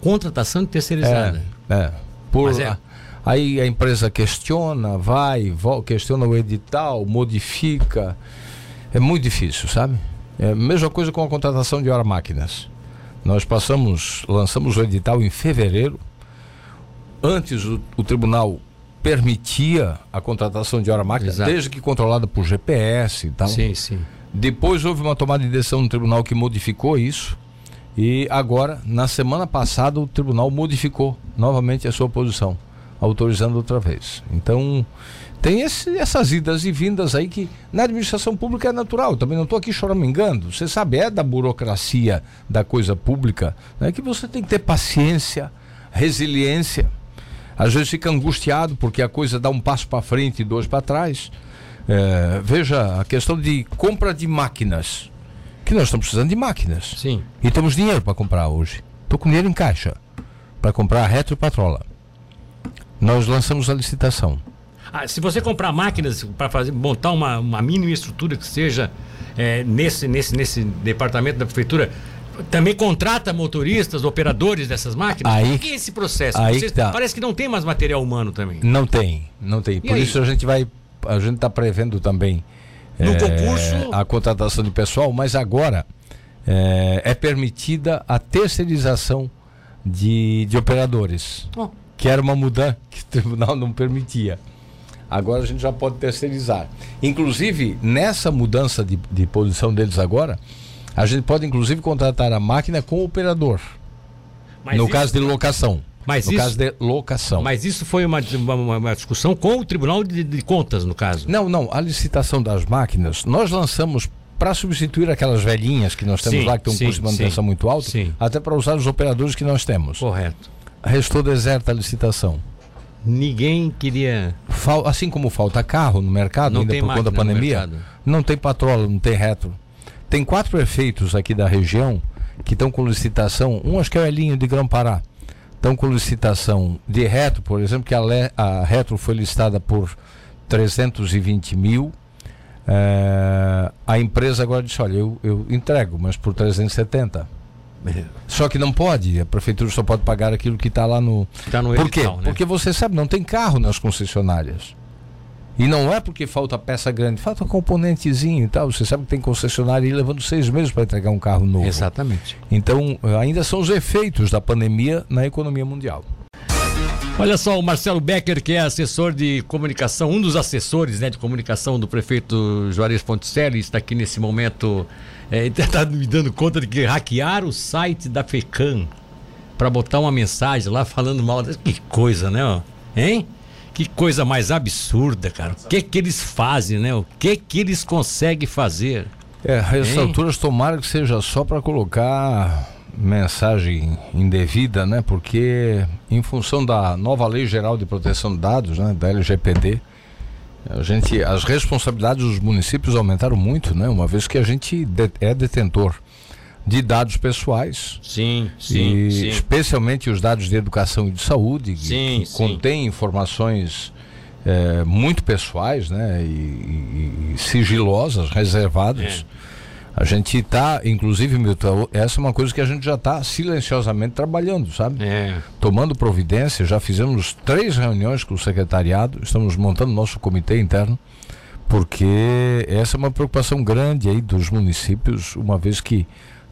Contratação terceirizada? É, é. Por, é... Aí a empresa questiona, vai, volta, questiona o edital, modifica. É muito difícil, sabe? É, mesma coisa com a contratação de hora máquinas. Nós passamos, lançamos o edital em fevereiro. Antes o, o tribunal permitia a contratação de hora máquina, Exato. desde que controlada por GPS e tal. Sim, sim. Depois houve uma tomada de decisão no tribunal que modificou isso. E agora, na semana passada, o tribunal modificou novamente a sua posição, autorizando outra vez. Então, tem esse, essas idas e vindas aí que na administração pública é natural. Também não estou aqui choramingando. Você sabe, é da burocracia da coisa pública né, que você tem que ter paciência, resiliência. Às vezes fica angustiado porque a coisa dá um passo para frente e dois para trás. É, veja a questão de compra de máquinas. Que nós estamos precisando de máquinas. Sim. E temos dinheiro para comprar hoje. Estou com dinheiro em caixa para comprar a retropatrola. Nós lançamos a licitação. Ah, se você comprar máquinas para fazer montar uma, uma mínima estrutura que seja é, nesse, nesse, nesse departamento da prefeitura, também contrata motoristas, operadores dessas máquinas? Aí, que é esse processo? Aí Vocês, tá. Parece que não tem mais material humano também. Não tem, não tem. Por aí? isso a gente vai, a gente está prevendo também No eh, concurso? a contratação de pessoal, mas agora eh, é permitida a terceirização de, de operadores, Bom, que era uma mudança que o tribunal não permitia. Agora a gente já pode terceirizar. Inclusive, nessa mudança de, de posição deles agora, a gente pode inclusive contratar a máquina com o operador. mas no isso- caso de locação. Mas no isso- caso de locação. Mas isso foi uma, uma, uma discussão com o Tribunal de, de Contas, no caso. Não, não. A licitação das máquinas, nós lançamos para substituir aquelas velhinhas que nós temos Sim, lá, que tem um sim, custo de manutenção sim, muito alto, até para usar os operadores que nós temos. Correto. Restou deserta a licitação. Ninguém queria. Fal- assim como falta carro no mercado, Não ainda tem por conta da pandemia, mercado. não tem patrola, não tem retro. Tem quatro prefeitos aqui da região que estão com licitação, um acho que é o Elinho de Grão-Pará, estão com licitação de retro, por exemplo, que a, le- a retro foi listada por 320 mil. É, a empresa agora disse, olha, eu, eu entrego, mas por 370. Só que não pode, a prefeitura só pode pagar aquilo que está lá no, Tá no por quê? edital, né? Porque você sabe, não tem carro nas concessionárias. E não é porque falta peça grande, falta componentezinho e tal. Você sabe que tem concessionária aí levando seis meses para entregar um carro novo. Exatamente. Então, eh, ainda são os efeitos da pandemia na economia mundial. Olha só, o Marcelo Becker, que é assessor de comunicação, um dos assessores né, de comunicação do prefeito Juarez Ponticelli, está aqui nesse momento. Está me dando conta de que hackearam o site da FECAM para botar uma mensagem lá falando mal. Que coisa, né? Hein? Que coisa mais absurda, cara. O que que eles fazem, né? O que que eles conseguem fazer? É, essas alturas tomara que seja só para colocar mensagem indevida, né? Porque em função da nova Lei Geral de Proteção de Dados, né, da LGPD, a gente, as responsabilidades dos municípios aumentaram muito, né? Uma vez que a gente de- é detentor de dados pessoais Sim, e especialmente os dados de educação e de saúde, que- Sim, que sim. contêm informações eh, muito pessoais, né? E, e- sigilosas, reservadas. A gente está, inclusive, Milton, essa é uma coisa que a gente já está silenciosamente trabalhando, sabe? É. Tomando providência, já fizemos três reuniões com o secretariado, estamos montando nosso comitê interno, porque essa é uma preocupação grande aí dos municípios, uma vez que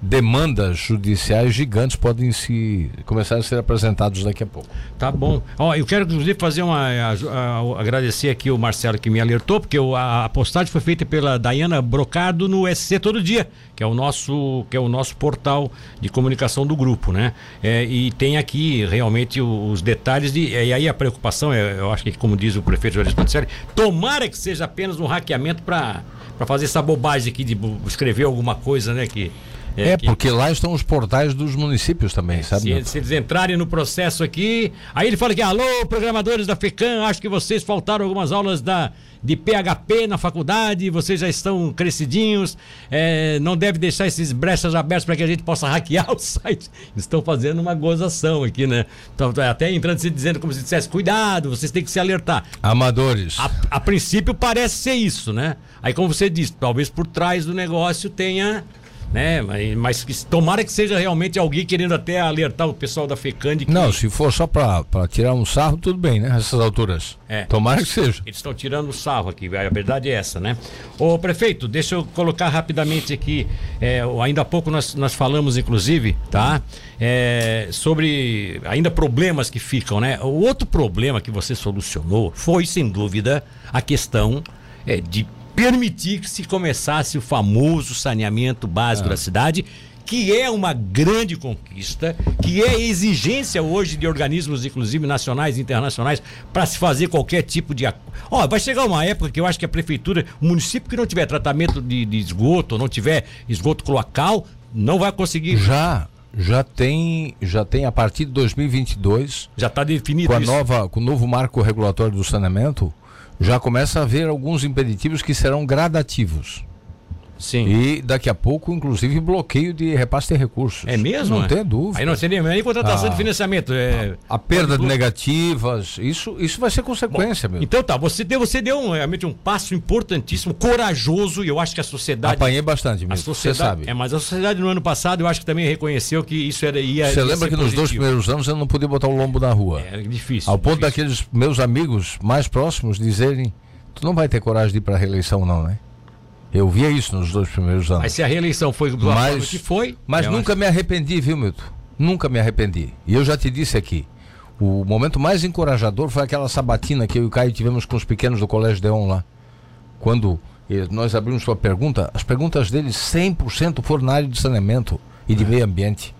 demandas judiciais gigantes podem se começar a ser apresentados daqui a pouco. Tá bom. Ó, eu quero inclusive fazer uma a- a- agradecer aqui o Marcelo que me alertou, porque a, a postagem foi feita pela Dayana Brocardo no SC Todo Dia, que é o nosso que é o nosso portal de comunicação do grupo, né? É, e tem aqui realmente os detalhes de e aí a preocupação é, eu acho que como diz o prefeito Jorge Ponticelli, tomara que seja apenas um hackeamento para para fazer essa bobagem aqui de escrever alguma coisa, né, que É, que- porque lá estão os portais dos municípios também, sabe? se, Milton? se eles entrarem no processo aqui, aí ele fala que, alô, programadores da FECAM, acho que vocês faltaram algumas aulas da, de PHP na faculdade, vocês já estão crescidinhos, é, não deve deixar esses brechas abertas para que a gente possa hackear o site. Eles estão fazendo uma gozação aqui, né? Então, até entrando se dizendo como se dissesse, cuidado, vocês têm que se alertar. Amadores. A, a princípio parece ser isso, né? Aí como você disse, talvez por trás do negócio tenha, né? Mas, mas tomara que seja realmente alguém querendo até alertar o pessoal da FECAN de que Não, se for só para tirar um sarro, tudo bem, né? Essas alturas. É. Tomara que seja. eles estão tirando o sarro aqui, a verdade é essa, né? Ô prefeito, deixa eu colocar rapidamente aqui, é, ainda há pouco nós, nós falamos inclusive, tá? É, sobre ainda problemas que ficam, né? O outro problema que você solucionou foi, sem dúvida, a questão é, de permitir que se começasse o famoso saneamento básico da cidade, que é uma grande conquista, que é exigência hoje de organismos, inclusive nacionais e internacionais, para se fazer qualquer tipo de. Ó, vai chegar uma época que eu acho que a prefeitura, o município que não tiver tratamento de, de esgoto, não tiver esgoto cloacal, não vai conseguir. Já, já tem, já tem a partir de 2022. Já está definido com a isso. nova, com o novo marco regulatório do saneamento, já começa a haver alguns impeditivos que serão gradativos. Sim. E daqui a pouco, inclusive, bloqueio de repasse de recursos. É mesmo? Não é? tem dúvida. Aí não seria nem contratação ah, de financiamento. É... A, a perda de negativas, isso, isso vai ser consequência Bom, mesmo. Então tá, você deu, você deu um, realmente um passo importantíssimo, corajoso, e eu acho que a sociedade. Apanhei bastante mesmo. A sociedade, você sabe. É, mas a sociedade no ano passado eu acho que também reconheceu que isso era, ia. Você ia lembra que positivo. nos dois primeiros anos eu não podia botar o lombo na rua? Era difícil. Ao ponto difícil. daqueles meus amigos mais próximos dizerem: Tu não vai ter coragem de ir para a reeleição, não, né? Eu via isso nos dois primeiros anos. Mas se a reeleição foi do mas, que foi. Mas nunca acho... me arrependi, viu, Milton? Nunca me arrependi. E eu já te disse aqui. O momento mais encorajador foi aquela sabatina que eu e o Caio tivemos com os pequenos do Colégio Deon lá. Quando nós abrimos sua pergunta, as perguntas deles 100% foram na área de saneamento e de é. meio ambiente.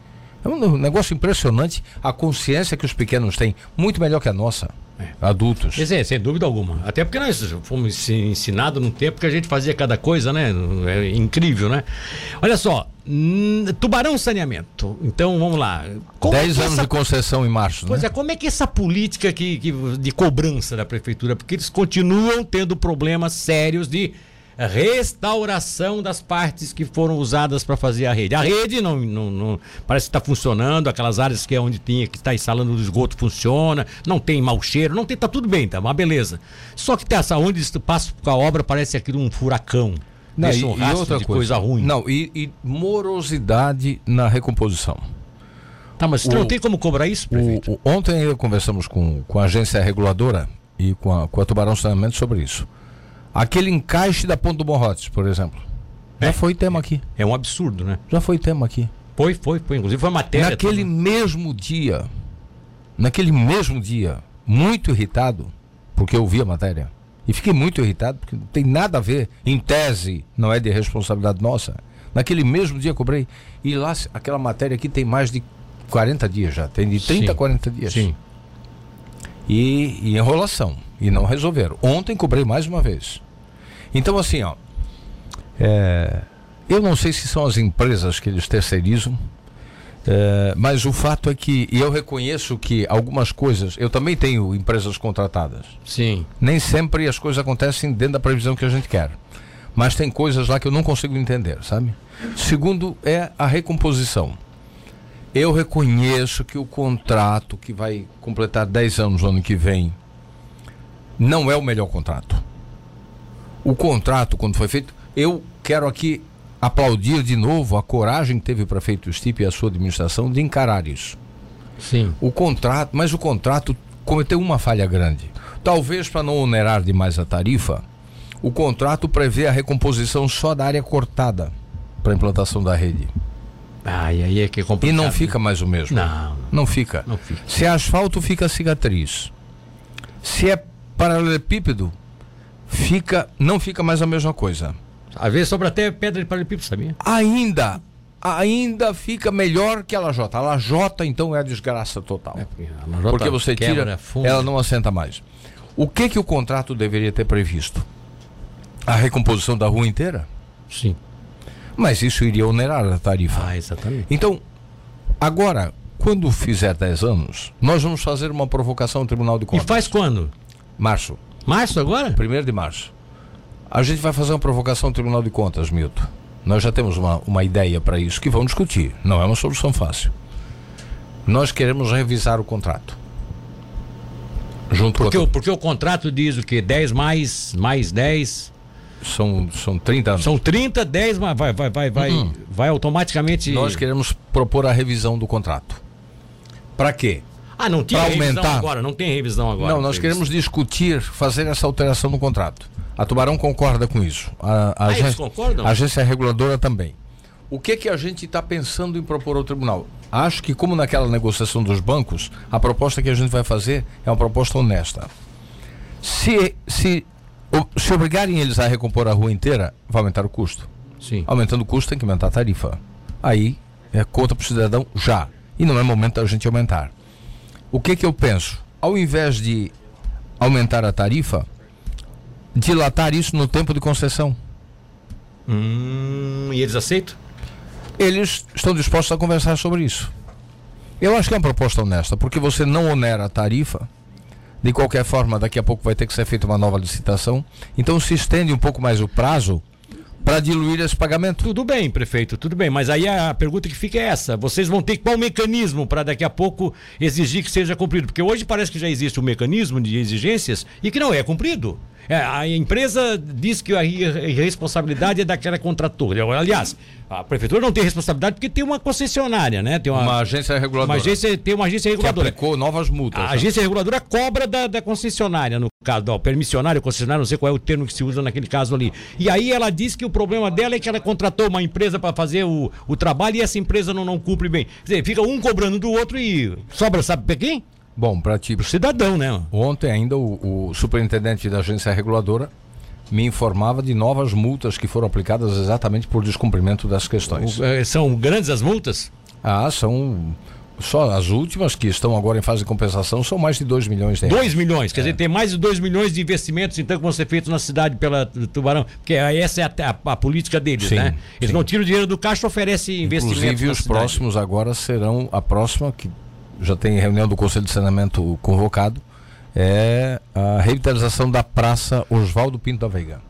É um negócio impressionante a consciência que os pequenos têm, muito melhor que a nossa. É. Adultos. É, sem dúvida alguma. Até porque nós fomos ensinados num tempo que a gente fazia cada coisa, né? É incrível, né? Olha só, Tubarão Saneamento. Então vamos lá. 10 é anos essa... de concessão em março. Pois né? é, como é que essa política que, que, de cobrança da prefeitura? Porque eles continuam tendo problemas sérios de restauração das partes que foram usadas para fazer a rede. A rede não, não, não parece que está funcionando, aquelas áreas que é onde tinha que está instalando o esgoto funciona, não tem mau cheiro, não tem, tá tudo bem, tá uma beleza. Só que tem essa onde passa com a obra parece aquilo um furacão. Não, e, um e outra coisa, coisa, ruim. Não, e, e, morosidade na recomposição. Tá, mas o, não tem como cobrar isso, prefeito? O, o, ontem conversamos com, com a agência reguladora e com a, com a Tubarão Saneamento sobre isso. Aquele encaixe da Ponta do Morrotes, por exemplo. É, já foi tema aqui. É um absurdo, né? Já foi tema aqui. Foi, foi, foi. Inclusive foi matéria. Naquele toda. mesmo dia, naquele mesmo dia, muito irritado, porque eu vi a matéria. E fiquei muito irritado, porque não tem nada a ver, em tese, não é de responsabilidade nossa. Naquele mesmo dia cobrei. E lá, aquela matéria aqui tem mais de 40 dias já. Tem de 30 Sim. a 40 dias. Sim. E, e enrolação. E não resolveram. Ontem cobrei mais uma vez. Então, assim, ó. É, eu não sei se são as empresas que eles terceirizam, é, mas o fato é que e eu reconheço que algumas coisas. Eu também tenho empresas contratadas. Sim. Nem sempre as coisas acontecem dentro da previsão que a gente quer. Mas tem coisas lá que eu não consigo entender, sabe? Segundo é a recomposição. Eu reconheço que o contrato que vai completar 10 anos no ano que vem não é o melhor contrato. O contrato, quando foi feito, eu quero aqui aplaudir de novo a coragem que teve o prefeito Stipe e a sua administração de encarar isso. Sim. O contrato, mas o contrato cometeu uma falha grande. Talvez para não onerar demais a tarifa, o contrato prevê a recomposição só da área cortada para a implantação da rede. Ah, e aí é que é complicado. E não fica mais o mesmo. Não. Não fica. Não fica. Se é asfalto, fica cicatriz. Se é paralelepípedo fica, não fica mais a mesma coisa. Às vezes sobra até pedra de paralelepípedo, sabia? Ainda, ainda fica melhor que a lajota. A lajota, então, é a desgraça total. É porque, porque você tira, ela não assenta mais. O que que o contrato deveria ter previsto? A recomposição da rua inteira? Sim. Mas isso iria onerar a tarifa. Ah, exatamente. Então, agora, quando fizer 10 anos, nós vamos fazer uma provocação ao Tribunal de Contas. E faz quando? Março. Março agora? Primeiro de março. A gente vai fazer uma provocação ao Tribunal de Contas, Milton. Nós já temos uma, uma ideia para isso que vamos discutir. Não é uma solução fácil. Nós queremos revisar o contrato. Junto porque, com o, porque o contrato diz o quê? 10 mais, mais 10? São, são 30 anos. São 30, 10, mas vai, vai, vai, vai, uhum. vai automaticamente. Nós queremos propor a revisão do contrato. Para quê? Ah, não tinha revisão agora, não tem revisão agora. Não, nós queremos discutir, fazer essa alteração no contrato. A Tubarão concorda com isso. A, a, ah, agência, a agência reguladora também. O que que a gente está pensando em propor ao tribunal? Acho que, como naquela negociação dos bancos, a proposta que a gente vai fazer é uma proposta honesta. Se, se, se obrigarem eles a recompor a rua inteira, vai aumentar o custo. Sim. Aumentando o custo, tem que aumentar a tarifa. Aí É conta para o cidadão já. E não é momento da gente aumentar. O que que eu penso? Ao invés de aumentar a tarifa, dilatar isso no tempo de concessão. Hum, e eles aceitam? Eles estão dispostos a conversar sobre isso. Eu acho que é uma proposta honesta, porque você não onera a tarifa. De qualquer forma, daqui a pouco vai ter que ser feita uma nova licitação. Então se estende um pouco mais o prazo para diluir esse pagamento. Tudo bem, prefeito, tudo bem. Mas aí a pergunta que fica é essa: vocês vão ter qual mecanismo para daqui a pouco exigir que seja cumprido? Porque hoje parece que já existe um mecanismo de exigências e que não é cumprido. É, a empresa diz que a responsabilidade é daquela contratora. Aliás, a prefeitura não tem responsabilidade porque tem uma concessionária, né? Tem uma, uma agência reguladora. Uma agência, tem uma agência reguladora. Que aplicou novas multas. A né? agência reguladora cobra da, da concessionária, no caso, do permissionário, concessionário, não sei qual é o termo que se usa naquele caso ali. E aí ela diz que o problema dela é que ela contratou uma empresa para fazer o, o trabalho e essa empresa não, não cumpre bem. Quer dizer, fica um cobrando do outro e sobra, sabe para quem? Bom, para ti. Pro cidadão, né? Ontem ainda o, o, superintendente da agência reguladora me informava de novas multas que foram aplicadas exatamente por descumprimento das questões. É, são grandes as multas? Ah, são. Só as últimas que estão agora em fase de compensação são mais de 2 milhões de reais. 2 milhões, quer é. dizer, tem mais de 2 milhões de investimentos então que vão ser feitos na cidade pela Tubarão, porque essa é a, a, a política deles, sim, né? Eles sim. não tiram o dinheiro do caixa, oferecem investimentos. Inclusive os cidade. próximos agora serão a próxima que já tem reunião do Conselho de Saneamento convocado, é a revitalização da Praça Oswaldo Pinto da Veiga.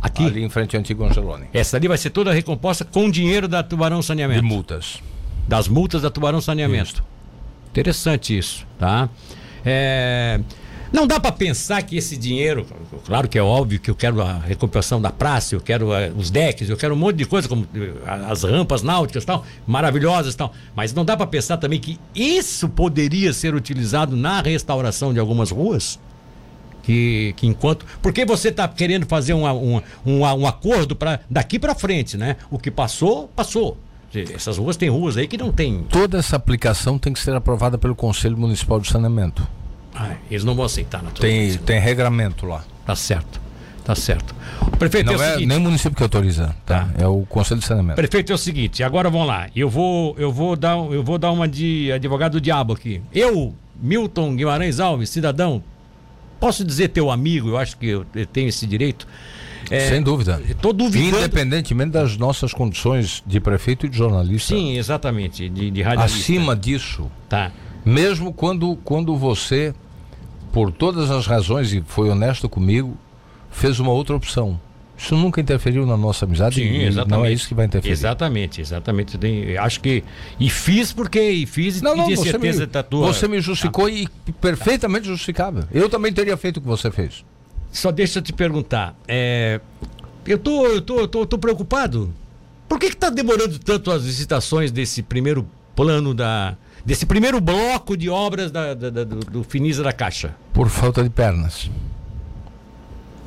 Aqui? Ali em frente ao antigo Angeloni. Essa ali vai ser toda recomposta com dinheiro da Tubarão Saneamento. De multas. Das multas da Tubarão Saneamento. Isso. Interessante isso, tá? É... Não dá para pensar que esse dinheiro, claro que é óbvio que eu quero a recuperação da praça, eu quero uh, os decks, eu quero um monte de coisa, como uh, as rampas náuticas tal, maravilhosas tal. Mas não dá para pensar também que isso poderia ser utilizado na restauração de algumas ruas? Que, que enquanto. Porque você está querendo fazer um, um, um, um acordo para daqui para frente, né? O que passou, passou. Essas ruas tem ruas aí que não tem. Toda essa aplicação tem que ser aprovada pelo Conselho Municipal de Saneamento. Ah, eles não vão aceitar, Tem, tem regramento lá. Tá certo. Tá certo. Prefeito, não é, o seguinte, nem o município que autoriza, tá? tá? É o Conselho de Saneamento. Prefeito, é o seguinte, agora vamos lá. Eu vou, eu vou dar, eu vou dar uma de advogado do diabo aqui. Eu, Milton Guimarães Alves, cidadão, posso dizer teu amigo, eu acho que eu tenho esse direito. É, Sem dúvida. Estou duvidando. Independentemente das nossas condições de prefeito e de jornalista. Sim, exatamente, de, de. Acima disso. Tá. Mesmo quando, quando você por todas as razões, e foi honesto comigo, fez uma outra opção. Isso nunca interferiu na nossa amizade Sim, exatamente. não é isso que vai interferir. Exatamente, exatamente. Acho que. E fiz porque. E fiz não, não, e de certeza me, da tua. Você me justificou ah. e perfeitamente justificável. Eu também teria feito o que você fez. Só deixa eu te perguntar. É, eu tô, eu tô, eu tô, eu tô preocupado. Por que está demorando tanto as licitações desse primeiro plano da, desse primeiro bloco de obras da, da, da, do, do Finisa da Caixa? Por falta de pernas.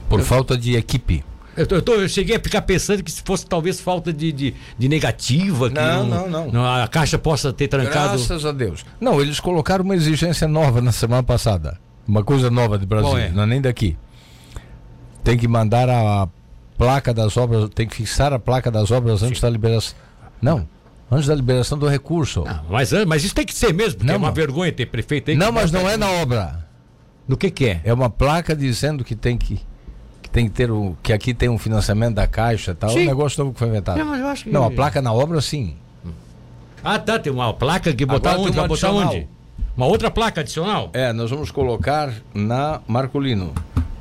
Por eu, falta de equipe. Eu, tô, eu, tô, eu, cheguei a ficar pensando que se fosse talvez falta de, de, de negativa, que não, não, não, não, a Caixa possa ter trancado. Graças a Deus. Não, eles colocaram uma exigência nova na semana passada. Uma coisa nova de Brasil, é? não é nem daqui. Tem que mandar a placa das obras, tem que fixar a placa das obras antes Sim. da liberação. Não. Antes da liberação do recurso. Não, mas, mas isso tem que ser mesmo, porque não, é uma vergonha ter prefeito aí. Não, mas não é na obra. No que que é? É uma placa dizendo que tem que que tem que ter o que aqui tem um financiamento da caixa, tal. Sim. Um negócio novo que foi inventado. Não, mas eu acho que... não a placa na obra sim. Ah, tá, tem uma placa que botar Agora onde? Vai botar onde? Uma outra placa adicional? É, nós vamos colocar na Marcolino.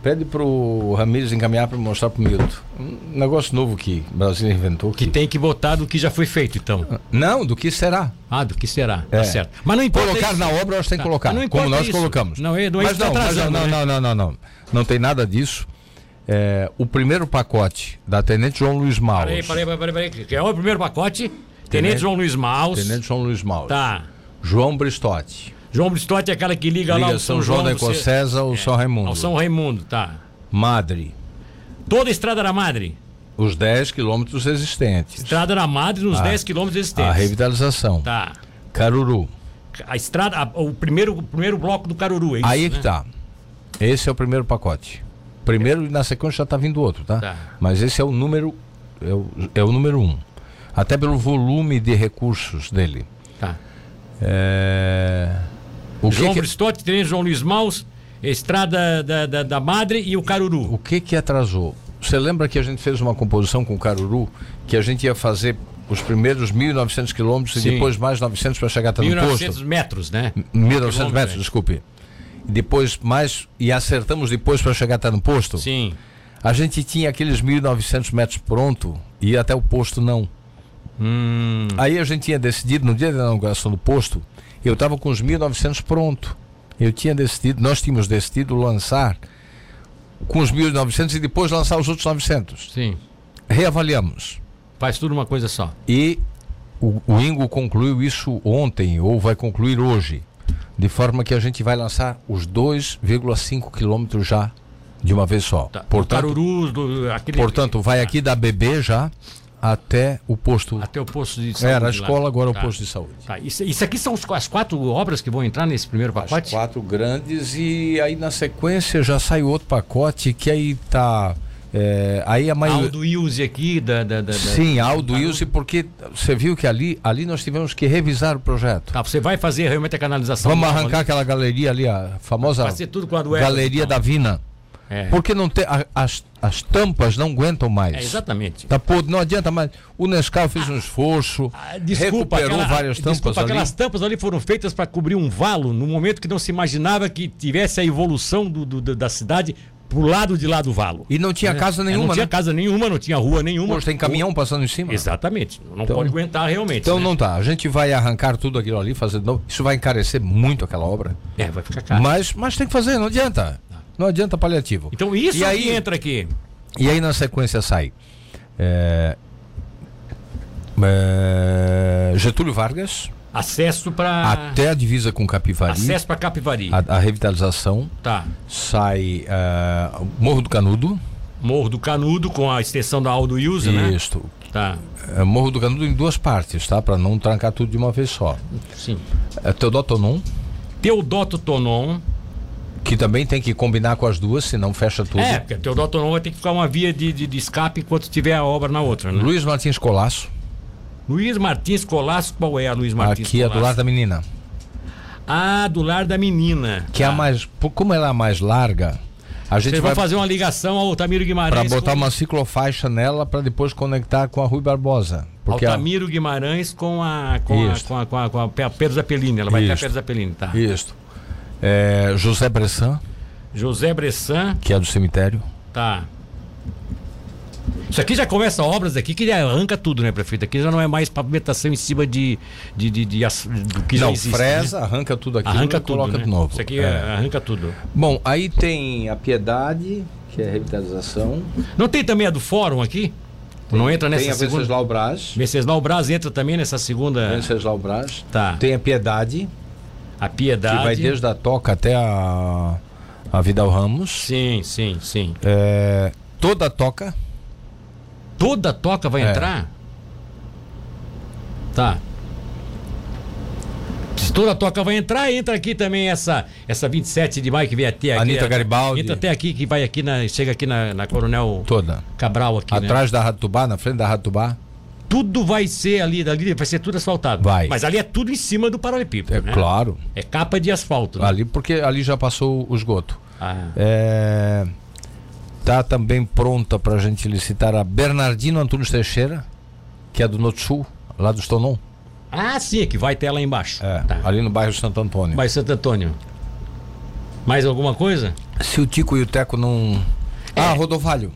Pede pro Ramires encaminhar para mostrar pro Milton. Um negócio novo que o Brasil inventou. Que... que tem que botar do que já foi feito, então. Não, do que será. Ah, do que será. Tá é. Tá certo. Mas não importa. Colocar isso. na obra, nós tem que tá. colocar. Não como nós isso. colocamos. Não, é, não é mas não, mas não, né? não, não, não, não. Não tem nada disso. É, o primeiro pacote da Tenente João Luiz Maus. Peraí, peraí, peraí, peraí. Que é o primeiro pacote? Tenente, Tenente João Luiz Maus. Tenente João Luiz Maus. Tá. João Bristotti. João Bristotti é aquela que liga, liga lá o São, São João, João da Ecocesa ao é, São Raimundo. Ao São Raimundo, tá. Madre. Toda a Estrada da Madre? Os 10 quilômetros existentes. Estrada da Madre nos a, 10 quilômetros existentes. A revitalização. Tá. Caruru. A estrada, a, o, primeiro, o primeiro bloco do Caruru, é isso, Aí né? que tá. Esse é o primeiro pacote. Primeiro e na sequência já está vindo outro, tá? tá? Mas esse é o número é o, é o número um. Até pelo volume de recursos dele. Tá. É... O João que que, Bristotti, João Luiz Maus, Estrada da, da, da Madre e o Caruru. o que que atrasou? Você lembra que a gente fez uma composição com o Caruru que a gente ia fazer os primeiros 1.900 quilômetros e depois mais 900 para chegar até no 1900 posto? metros, né? 1.900 Quilômetros, metros, é. desculpe. E depois mais e acertamos depois para chegar até no posto? Sim. A gente tinha aqueles 1.900 metros pronto e até o posto não. Hum, Aí a gente tinha decidido, no dia da inauguração do posto, eu estava com os 1.900 pronto. Eu tinha decidido, nós tínhamos decidido lançar com os 1.900 e depois lançar os outros 900. sim. Reavaliamos. Faz tudo uma coisa só. E o, o Ingo concluiu isso ontem, ou vai concluir hoje. De forma que a gente vai lançar os 2,5 quilômetros já de uma vez só. Tá. Portanto, Caruru, do, aquele, portanto, vai aqui da BB já até o posto. até o posto de saúde. Era a escola, agora Tá. o posto de saúde. Tá. Isso, isso aqui são os- as quatro obras que vão entrar nesse primeiro As pacote? quatro grandes e aí na sequência já sai outro pacote que aí tá. é, aí a maioria. Aldo Ilse aqui, da. da, da da- Sim, Aldo Ilse, porque você viu que ali, ali nós tivemos que revisar o projeto. Tá, você vai fazer realmente a canalização. Vamos arrancar né? aquela galeria ali, a famosa Vai ser tudo com a do Galeria então. da Vina. É. Porque não tem, as, as tampas não aguentam mais. É, exatamente. Tá podre, não adianta mais. O Nescau fez um esforço, Ah, Desculpa, recuperou aquela- várias tampas desculpa, ali. aquelas tampas ali foram feitas para cobrir um valo no momento que não se imaginava que tivesse a evolução do, do- da cidade pro lado de lá do valo. E não tinha É, casa é, nenhuma, Não tinha né? casa nenhuma, não tinha rua nenhuma. Hoje tem caminhão passando em cima. Exatamente. Não Então- pode aguentar realmente. Então né? não tá. A gente vai arrancar tudo aquilo ali, fazer. Isso vai encarecer muito aquela obra. É, vai ficar caro. Mas, mas tem que fazer, não adianta. Não adianta paliativo. Então isso E aí entra aqui. E aí na sequência sai é, é, Getúlio Vargas, Acesso para até a divisa com Capivari, acesso para Capivari. a, a revitalização, Tá. sai é, Morro do Canudo, Morro do Canudo com a extensão da Aldo Ilse, né? isto. Tá. Morro do Canudo em duas partes, tá? Para não trancar tudo de uma vez só. Sim. É, Teodoto Tonon, Teodoto Tonon. Que também tem que combinar com as duas, senão fecha tudo. É, porque Teodoto Tonon vai ter que ficar uma via de, de, de escape enquanto tiver a obra na outra, né? Luiz Martins Colasso, Luiz Martins Colasso, qual é a Luiz Martins aqui é do Colasso? lado da menina. Ah, do lar da menina. Que é a Tá. mais. Como ela é a mais larga, a gente Vocês vai fazer uma ligação ao Altamiro para Guimarães. botar com... uma ciclofaixa nela para depois conectar com a Rui Barbosa. Porque a, Altamiro Guimarães com a com a, Isso. com a, com a, com a Pe- Pedro Zappellini. Ela vai ter a Isso. Pedro Zappellini, tá? Isto. É, José Bressan, José Bressan, que é do cemitério. tá. Isso aqui já começa obras aqui que já arranca tudo, né, prefeito? Aqui já não é mais pavimentação em cima de, de, de, de do que já Não, existe. fresa, né? arranca tudo aqui Arranca e tudo, coloca né? de novo. Isso aqui É. é- arranca tudo. Bom, aí tem a Piedade, que é a revitalização. Não tem também a do fórum aqui? não entra nessa tem a segunda? Venceslau Braz. Venceslau Braz entra também nessa segunda. Venceslau Braz. Tá. Tem a Piedade, A Piedade. que vai desde a Toca até a, a Vidal Ramos. Sim, sim, sim. É, toda a Toca. Toda toca vai É. entrar? Tá. Se toda toca vai entrar, entra aqui também essa essa 27 de maio que vem até aqui. Anitta a- Garibaldi. Entra até aqui que vai aqui na chega aqui na, na Coronel Toda. Cabral aqui, né? Atrás da Rádio Tubá, na frente da Rádio Tubá. Tudo vai ser ali, vai ser tudo asfaltado. Vai. Mas ali é tudo em cima do paralelepípedo, É né? claro. É capa de asfalto. né? Ali, porque ali já passou o esgoto. Ah. É, tá também pronta para a gente licitar a Bernardino Antunes Teixeira, que é do Norte Sul, lá do Stonon. Ah, sim, é que vai ter lá embaixo. É, Tá. ali no bairro Santo Antônio. Vai Santo Antônio. Mais alguma coisa? Se o Tico e o Teco não. Ah, Rodovalho.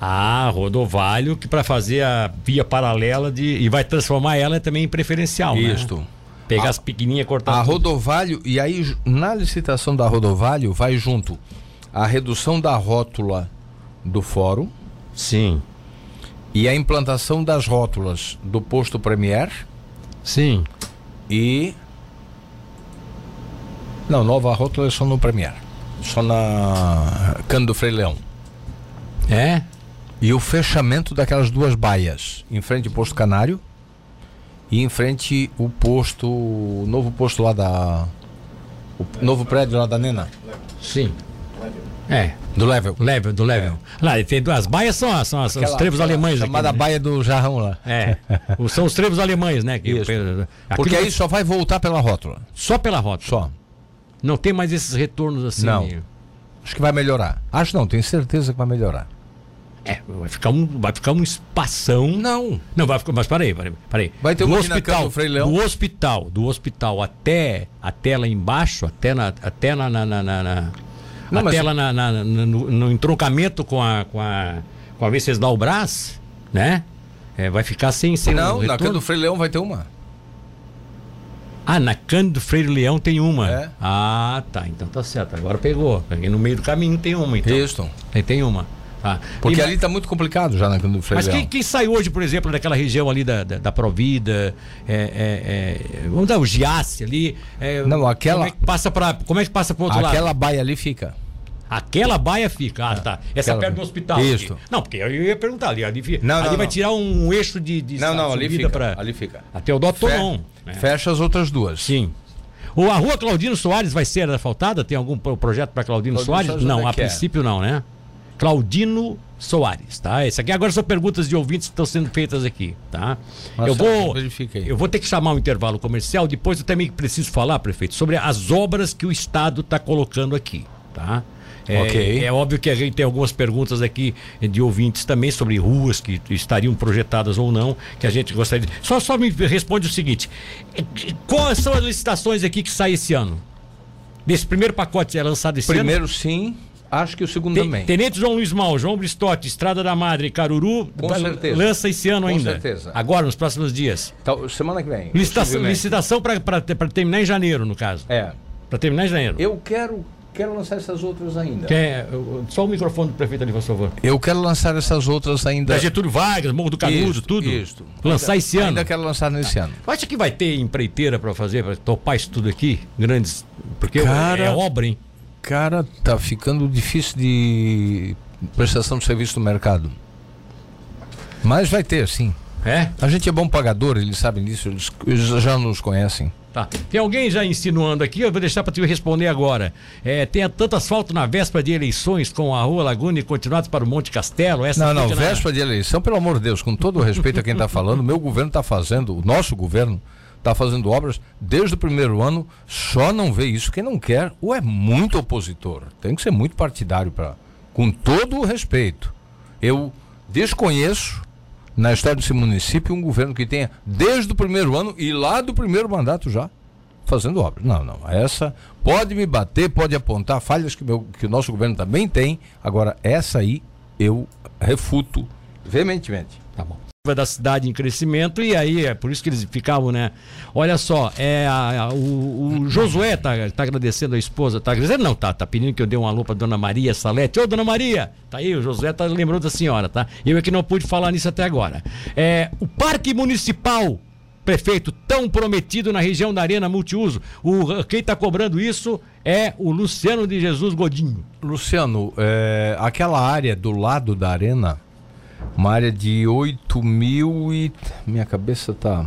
Ah, rodovalho que para fazer a via paralela de e vai transformar ela também em preferencial, né? Isto. Pegar A- as pequenininhas cortar. A tudo. Rodovalho, e aí na licitação da Rodovalho vai junto a redução da rótula do fórum Sim. e a implantação das rótulas do posto Premier Sim. e. Não, nova rótula é só no Premier. Só na Cano do Frei Leão. É? E o fechamento daquelas duas baias, em frente ao posto Canário e em frente o posto, o novo posto lá da o novo prédio lá da Nena. Sim. É. Do level. Level, do level. É. Lá, tem duas baias são, são, são os trevos alemães chamada aqui. Né? baia do Jarrão lá. É. são os trevos alemães, né? Que. Porque aí só vai voltar pela rótula. Só pela rótula. Só. Não tem mais esses retornos assim. Não. Acho que vai melhorar. Acho não, tenho certeza que vai melhorar. É, vai ficar um, vai ficar um espação. Não. Não, vai ficar. Mas peraí, peraí. peraí. Vai ter um hospital do Frei Leão. Do hospital, do hospital até, até lá embaixo, até na. Até na, na, na, na não, até lá na, na, no, no entroncamento com a. com a. com a Venceslau Brás, né? É, vai ficar sem, sem Não, um na Cândida do Frei Leão vai ter uma. Ah, na Cândida do Freire Leão tem uma. É. Ah, tá. Então tá certo. Agora pegou. No meio do caminho tem uma, então. Isso. Aí tem uma. Ah, Porque e, ali está muito complicado já na do Freire Mas quem, quem, sai hoje, por exemplo, daquela região ali da, da, da Provida, é, é, é, vamos dar o Giasse ali. É, Não, aquela. Como é que passa para como é que passa outro aquela lado? Aquela baia ali fica. Aquela baia fica. Ah, tá. Essa aquela... perto do hospital. Isso. Aqui. Não, porque eu ia perguntar ali. Ali, não, ali não, vai não. tirar um eixo de, de Não, não, ali fica. Pra... Ali fica. Até o Doutor Fe... Né? Fecha as outras duas. Sim. Ou a rua Claudino Soares vai ser asfaltada? Tem algum projeto para Claudino, Claudino Soares? Soares? Não, a é? princípio não, né? Claudino Soares, tá? Esse aqui agora são perguntas de ouvintes que estão sendo feitas aqui, tá? Nossa, eu vou eu vou ter que chamar um intervalo comercial, depois eu também preciso falar, prefeito, sobre as obras que o estado está colocando aqui, tá? É, okay. é óbvio que a gente tem algumas perguntas aqui de ouvintes também sobre ruas que estariam projetadas ou não, que a gente gostaria de. Só, só me responde o seguinte: quais são as licitações aqui que saem esse ano? Desse primeiro pacote é lançado esse primeiro, ano? Primeiro sim. Acho que o segundo Ten, também. Tenente João Luiz Mal, João Bristotti, Estrada da Madre, Caruru, Com certeza. lança esse ano Com ainda. Com certeza. Agora, nos próximos dias. Então, semana que vem. Licitação, licitação para terminar em janeiro, no caso. É. Para terminar em janeiro. Eu quero quero lançar essas outras ainda. Quer, só o microfone do prefeito ali, por favor. Eu quero lançar essas outras ainda. Da Getúlio Vargas, Morro do Canudo, isso, tudo? Isso. Lançar ainda, esse ano? Ainda quero lançar nesse ano. Acha que vai ter empreiteira para fazer, para topar isso tudo aqui? Grandes. Porque cara, é obra, hein? Cara, tá ficando difícil de prestação de serviço no mercado. Mas vai ter, sim. É? A gente é bom pagador, eles sabem disso, eles, eles já nos conhecem. Tá. Tem alguém já insinuando aqui, eu vou deixar para te responder agora. É, tem tanto asfalto na véspera de eleições com a Rua Laguna e continuados para o Monte Castelo? Essa não, não, véspera de eleição, pelo amor de Deus, com todo o respeito a quem está falando, o meu governo está fazendo, o nosso governo está fazendo obras desde o primeiro ano, só não vê isso quem não quer ou é muito opositor. Tem que ser muito partidário para, com todo o respeito. Eu desconheço na história desse município um governo que tenha, desde o primeiro ano e lá do primeiro mandato já, fazendo obras. Não, não. Essa pode me bater, pode apontar falhas que, meu, que o nosso governo também tem. Agora, essa aí eu refuto veementemente. Tá bom da cidade em crescimento e aí é por isso que eles ficavam, né? Olha só, é a, a, o, o, Josué tá, tá agradecendo a esposa, tá agradecendo não, tá, tá pedindo que eu dê uma lupa pra Dona Maria Salete. Ô, Dona Maria, tá aí, o Josué tá lembrando da senhora, tá? Eu é que não pude falar nisso até agora. É, o Parque Municipal prefeito tão prometido na região da Arena Multiuso. O, quem está cobrando isso é o Luciano de Jesus Godinho. Luciano, é, aquela área do lado da Arena uma área de 8 mil e. Minha cabeça tá.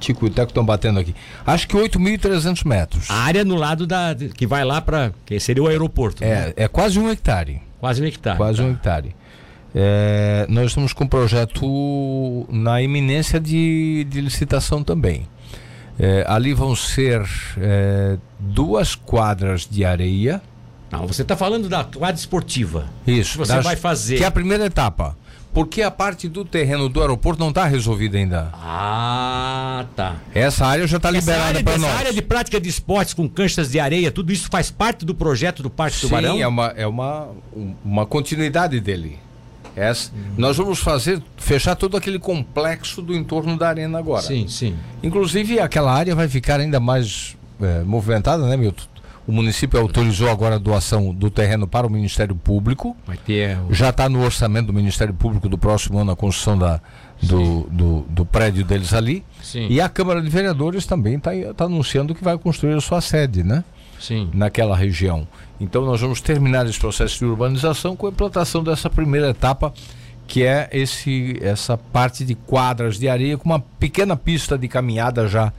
Tico e Teco estão batendo aqui. Acho que 8.300 metros. A área no lado da. que vai lá para. que seria o aeroporto. É, né? é quase um hectare. Quase um hectare. Quase tá. um hectare. É, nós estamos com um projeto na iminência de, de licitação também. É, ali vão ser é, duas quadras de areia. Não, você está falando da quadra esportiva. Isso. Que você das, vai fazer. Que é a primeira etapa. Porque a parte do terreno do aeroporto não está resolvida ainda. Ah, tá. Essa área já está liberada para nós. Essa área de prática de esportes com canchas de areia, tudo isso faz parte do projeto do Parque Sim, Tubarão? Sim, é uma, é uma, uma continuidade dele. Essa, uhum. Nós vamos fazer, fechar todo aquele complexo do entorno da arena agora. Sim, sim. Inclusive aquela área vai ficar ainda mais é, movimentada, né, Milton? O município autorizou agora a doação do terreno para o Ministério Público. Vai ter. Já está no orçamento do Ministério Público do próximo ano a construção da, do, do, do, prédio deles ali. Sim. E a Câmara de Vereadores também está tá anunciando que vai construir a sua sede, né? Sim. Naquela região. Então nós vamos terminar esse processo de urbanização com a implantação dessa primeira etapa, que é esse, essa parte de quadras de areia com uma pequena pista de caminhada já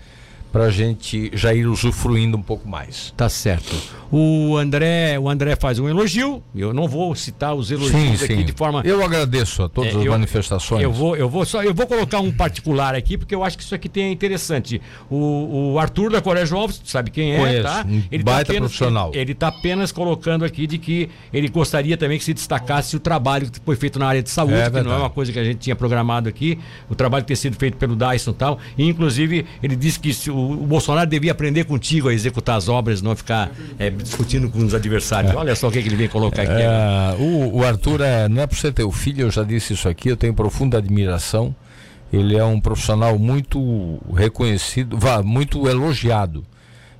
para a gente já ir usufruindo um pouco mais. Tá certo. O André, o André faz um elogio. Eu não vou citar os elogios sim, aqui sim. de forma. Eu agradeço a todas é, as eu, manifestações. Eu vou, eu vou só, eu vou colocar um particular aqui porque eu acho que isso aqui tem é interessante. O, o Arthur da Colégio Alves, sabe quem é, Conheço, tá? Ele tá baita tá apenas, profissional. Ele está apenas colocando aqui de que ele gostaria também que se destacasse o trabalho que foi feito na área de saúde, é que não é uma coisa que a gente tinha programado aqui. O trabalho ter sido feito pelo Dyson e tal. E inclusive ele disse que o, o Bolsonaro devia aprender contigo a executar as obras, não ficar é, discutindo com os adversários. Olha só o que, que ele vem colocar aqui. É, o, o, Arthur, é, não é por ser teu filho, eu já disse isso aqui, eu tenho profunda admiração. Ele é um profissional muito reconhecido, muito elogiado.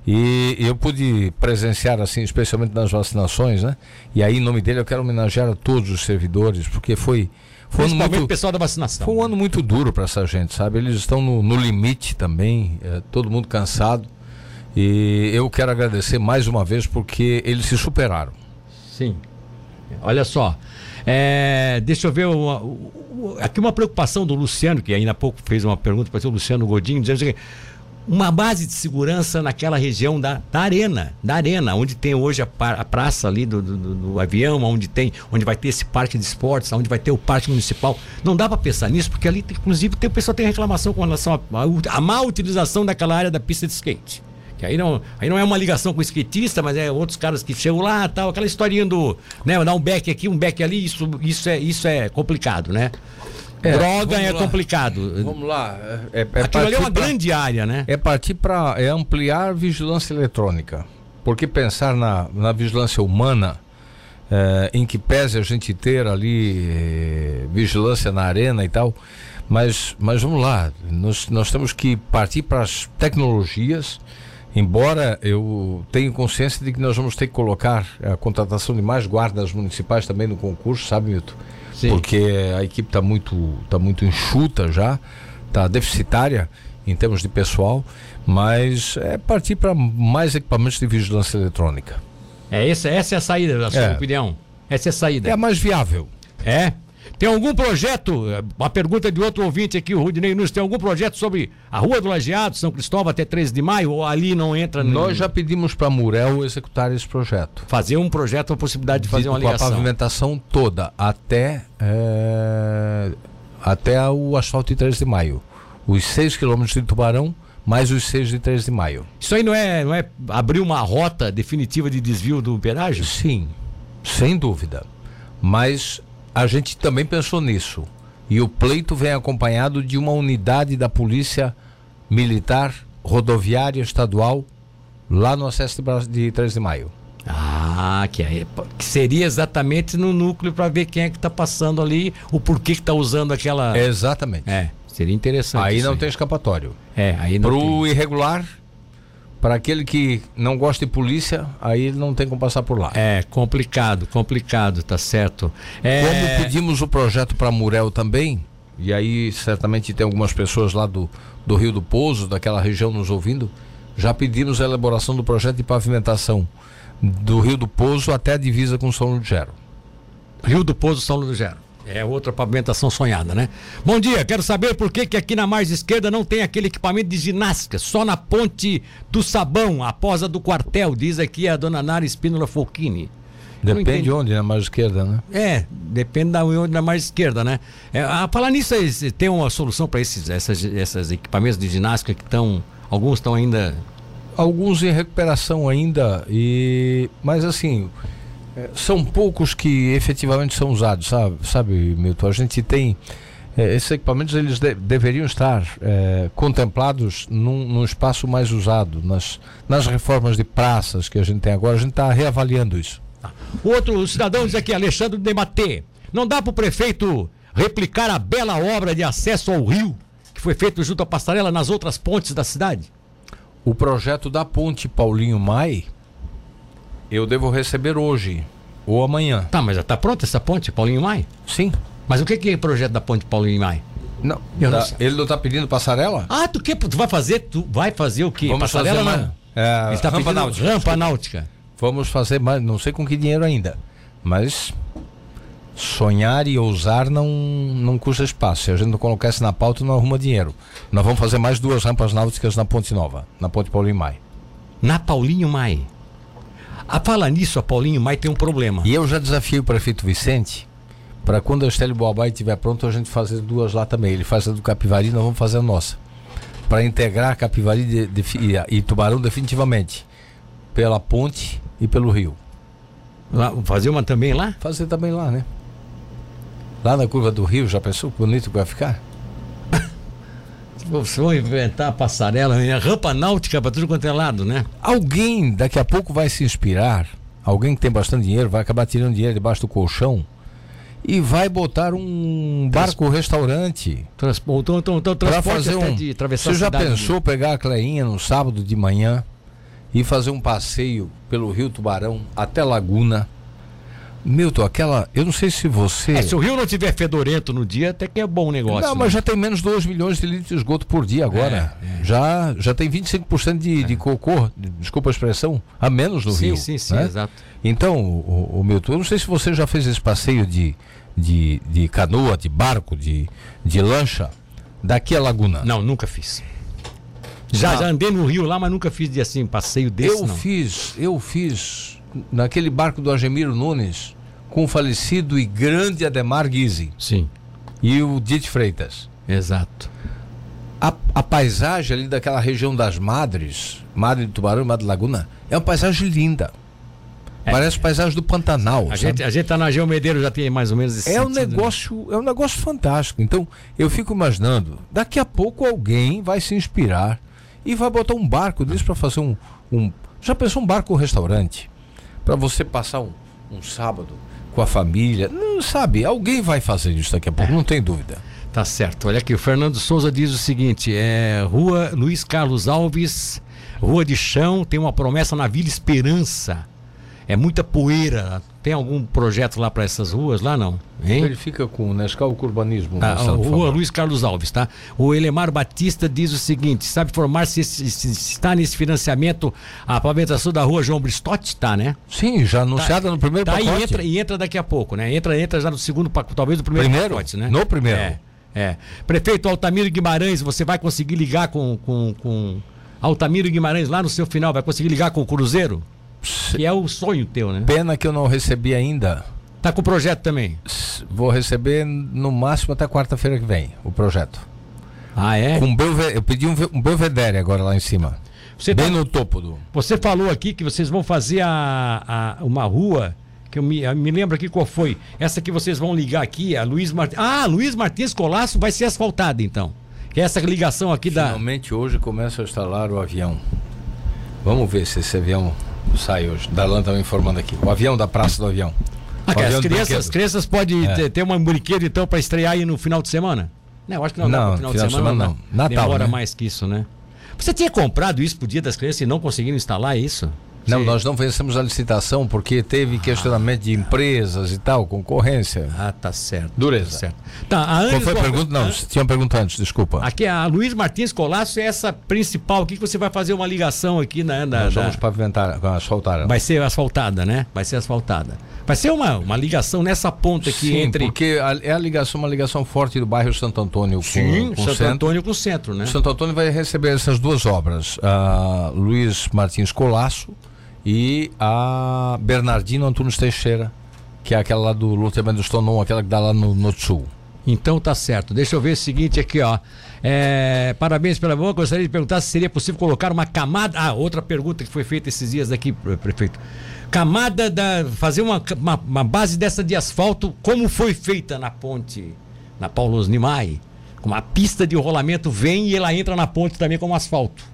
E eu pude presenciar, assim, especialmente nas vacinações, né? E aí, em nome dele, eu quero homenagear a todos os servidores, porque foi. Foi um muito, o pessoal da vacinação. Foi um ano muito duro para essa gente, sabe? Eles estão no, no limite também, é, todo mundo cansado. E eu quero agradecer mais uma vez porque eles se superaram. Sim. Olha só. É, deixa eu ver uma, aqui uma preocupação do Luciano, que ainda há pouco fez uma pergunta para o Luciano Godinho, dizendo que uma base de segurança naquela região da, da arena, da arena, onde tem hoje a, a praça ali do, do, do, avião, onde tem, onde vai ter esse parque de esportes, onde vai ter o parque municipal. Não dá para pensar nisso, porque ali, inclusive, tem, o pessoal tem reclamação com relação à má utilização daquela área da pista de skate. Que aí não, aí não é uma ligação com o skatista, mas é outros caras que chegam lá, tal, aquela historinha do, né, dar um back aqui, um back ali, isso, isso é, isso é complicado, né? É, Droga é lá. complicado. Vamos lá. É, é Aquilo ali é uma pra, grande área, né? É partir para é ampliar a vigilância eletrônica. Porque pensar na, na vigilância humana, é, em que pese a gente ter ali é, vigilância na arena e tal, mas, mas vamos lá, nós, nós temos que partir para as tecnologias Embora eu tenha consciência de que nós vamos ter que colocar a contratação de mais guardas municipais também no concurso, sabe, Milton? Sim. Porque a equipe está muito, tá muito enxuta já, está deficitária em termos de pessoal, mas é partir para mais equipamentos de vigilância eletrônica. É essa, essa é a saída, na sua é. opinião? Essa é a saída. É a mais viável. É? Tem algum projeto? Uma pergunta de outro ouvinte aqui, o Rudinei Nunes, tem algum projeto sobre a Rua do Lajeado, São Cristóvão até 13 de maio? Ou ali não entra? Nós já pedimos para a Murel executar esse projeto. Fazer um projeto, a possibilidade de fazer uma ligação. Com a pavimentação toda, até, é, até o asfalto de 13 de maio. Os 6 quilômetros de Tubarão mais os 6 de 13 de maio. Isso aí não é, não é abrir uma rota definitiva de desvio do pedágio? Sim, sem dúvida. Mas a gente também pensou nisso. E o pleito vem acompanhado de uma unidade da Polícia Militar Rodoviária Estadual lá no acesso de 3 de maio. Ah, que, aí, que seria exatamente no núcleo para ver quem é que está passando ali, o porquê que está usando aquela. Exatamente. É, seria interessante. Aí não aí. tem escapatório. É, aí não. Para o irregular, para aquele que não gosta de polícia, aí não tem como passar por lá. É, complicado, complicado, tá certo. É... Como pedimos o projeto para Murel também, e aí certamente tem algumas pessoas lá do, do Rio do Pouso, daquela região nos ouvindo, já pedimos a elaboração do projeto de pavimentação do Rio do Pouso até a divisa com São Lugero. Rio do Pouso, São Lugero. É outra pavimentação sonhada, né? Bom dia, quero saber por que, que aqui na margem esquerda não tem aquele equipamento de ginástica, só na ponte do Sabão, após a do quartel, diz aqui a dona Nara Espínola Folchini. Depende de onde, na margem esquerda, né? É, depende da onde na margem esquerda, né? É, a falar nisso, tem uma solução para esses essas, essas equipamentos de ginástica que estão. Alguns estão ainda. Alguns em recuperação ainda, e mas assim, são poucos que efetivamente são usados, sabe, sabe Milton? A gente tem. É, esses equipamentos eles de, deveriam estar é, contemplados num, num, espaço mais usado. Nas, nas reformas de praças que a gente tem agora, a gente está reavaliando isso. O outro cidadão diz aqui, Alexandre Dematê. Não dá para o prefeito replicar a bela obra de acesso ao rio que foi feito junto à passarela nas outras pontes da cidade? O projeto da ponte Paulinho Mai eu devo receber hoje ou amanhã. Tá, mas já está pronta essa ponte, Paulinho Mai? Sim. Mas o que, que é o projeto da ponte Paulinho Mai? Não, tá, não ele não está pedindo passarela? Ah, tu que tu vai fazer? Tu vai fazer o quê? Vamos passarela fazer, não? É, ele tá rampa náutica. Rampa náutica. Vamos fazer, mas não sei com que dinheiro ainda. Mas sonhar e ousar não, não custa espaço. Se a gente não colocar isso na pauta, não arruma dinheiro. Nós vamos fazer mais duas rampas náuticas na Ponte Nova, na Ponte Paulinho Mai. Na Paulinho Mai. A falar nisso, a Paulinho Mai tem um problema. E eu já desafiei o prefeito Vicente para quando a Estélio Boabai estiver pronto, a gente fazer duas lá também. Ele faz a do Capivari, nós vamos fazer a nossa. Para integrar Capivari de, de, e, e Tubarão definitivamente. Pela ponte e pelo rio. Lá, fazer uma também lá? Fazer também lá, né? Lá na curva do rio, já pensou que bonito que vai ficar? Vocês vão inventar a passarela, a rampa náutica para tudo quanto é lado, né? Alguém daqui a pouco vai se inspirar, alguém que tem bastante dinheiro, vai acabar tirando dinheiro debaixo do colchão e vai botar um barco-restaurante. Transporte, então, então, para fazer um. De Você já pensou de... pegar a Cleinha no sábado de manhã e fazer um passeio pelo Rio Tubarão até Laguna? Milton, aquela. Eu não sei se você. É, se o rio não tiver fedorento no dia, até que é bom o negócio. Não, mas né? já tem menos de 2 milhões de litros de esgoto por dia agora. É, é. Já, já tem 25% de, é. de cocô, desculpa a expressão, a menos no sim, rio. Sim, sim, né? exato. Então, o, o Milton, eu não sei se você já fez esse passeio de, de, de canoa, de barco, de, de lancha, daqui a Laguna. Não, nunca fiz. Já, já andei no rio lá, mas nunca fiz de assim, passeio desse. Eu não. fiz, eu fiz naquele barco do Agemiro Nunes com o falecido e grande Ademar Guise. Sim. E o Dite Freitas. Exato. A, a, paisagem ali daquela região das Madres, Madre de Tubarão e Madre de Laguna, é uma paisagem linda. É. Parece paisagem do Pantanal. A gente, a gente tá na Geomedeiro já tem mais ou menos esse É um né? negócio, é um negócio fantástico. Então, eu fico imaginando, daqui a pouco alguém vai se inspirar e vai botar um barco desse para fazer um, um, Já pensou um barco restaurante? Para você passar um, um sábado com a família. Não sabe, alguém vai fazer isso daqui a pouco, é. não tem dúvida. Tá certo. Olha aqui, o Fernando Souza diz o seguinte: é Rua Luiz Carlos Alves, Rua de Chão, tem uma promessa na Vila Esperança. É muita poeira. Tem algum projeto lá para essas ruas lá não? Hein? Ele fica com o Nescau Urbanismo. Tá, Rua Luiz Carlos Alves, tá? O Elemar Batista diz o seguinte: sabe formar se, se, se está nesse financiamento a pavimentação da rua João Bristotti? Tá, né? Sim, já anunciada tá, no primeiro tá, pacote. E entra, e entra daqui a pouco, né? Entra, entra já no segundo pacote, talvez no primeiro, primeiro pacote, né? No primeiro. É, é. Prefeito Altamiro Guimarães, você vai conseguir ligar com, com, com Altamiro Guimarães lá no seu final? Vai conseguir ligar com o Cruzeiro? Que é o sonho teu, né? Pena que eu não recebi ainda. Tá com o projeto também? Vou receber no máximo até quarta-feira que vem o projeto. Ah, é? Com belve... Eu pedi um, um belvedere agora lá em cima. Você Bem tá... no topo do. Você falou aqui que vocês vão fazer a, a uma rua que eu me, eu me lembro aqui qual foi. Essa que vocês vão ligar aqui, a Luiz Martins. Ah, Luiz Martins Colasso vai ser asfaltada então. Que é essa ligação aqui Finalmente, da. Finalmente hoje começa a instalar o avião. Vamos ver se esse avião sai hoje. Darlan estava informando aqui. O avião da Praça do Avião. Ah, as, crianças, as crianças podem é. ter, ter uma brinquedo então para estrear aí no final de semana? Não, acho que não, não no final, final de semana, semana não. não. Natal, Demora né? mais que isso, né? Você tinha comprado isso pro Dia das Crianças e não conseguiram instalar isso? Não, Sim. nós não vencemos a licitação porque teve questionamento de empresas e tal, concorrência. Ah, tá certo. Dureza. Tá certo. Tá, a Qual foi a pergunta? Não, tinha uma pergunta antes, desculpa. Aqui a Luiz Martins Colasso é essa principal aqui que você vai fazer uma ligação aqui na. na nós vamos da... pavimentar, asfaltar. Vai ser asfaltada, né? Vai ser asfaltada. Vai ser uma, uma ligação nessa ponta aqui Sim, entre. Porque a, é a ligação, uma ligação forte do bairro Santo Antônio com, Sim, com Santo centro. Antônio com o centro, né? Santo Antônio vai receber essas duas obras. A Luiz Martins Colasso e a Bernardino Antunes Teixeira, que é aquela lá do loteamento do Tonon, aquela que dá lá no, no sul. Então tá certo. Deixa eu ver o seguinte aqui, ó. É, parabéns pela boa. Gostaria de perguntar se seria possível colocar uma camada. Ah, outra pergunta que foi feita esses dias aqui, prefeito. Camada da. fazer uma, uma, uma base dessa de asfalto, como foi feita na ponte, na Paulo Osnimai. Uma pista de rolamento vem e ela entra na ponte também como asfalto.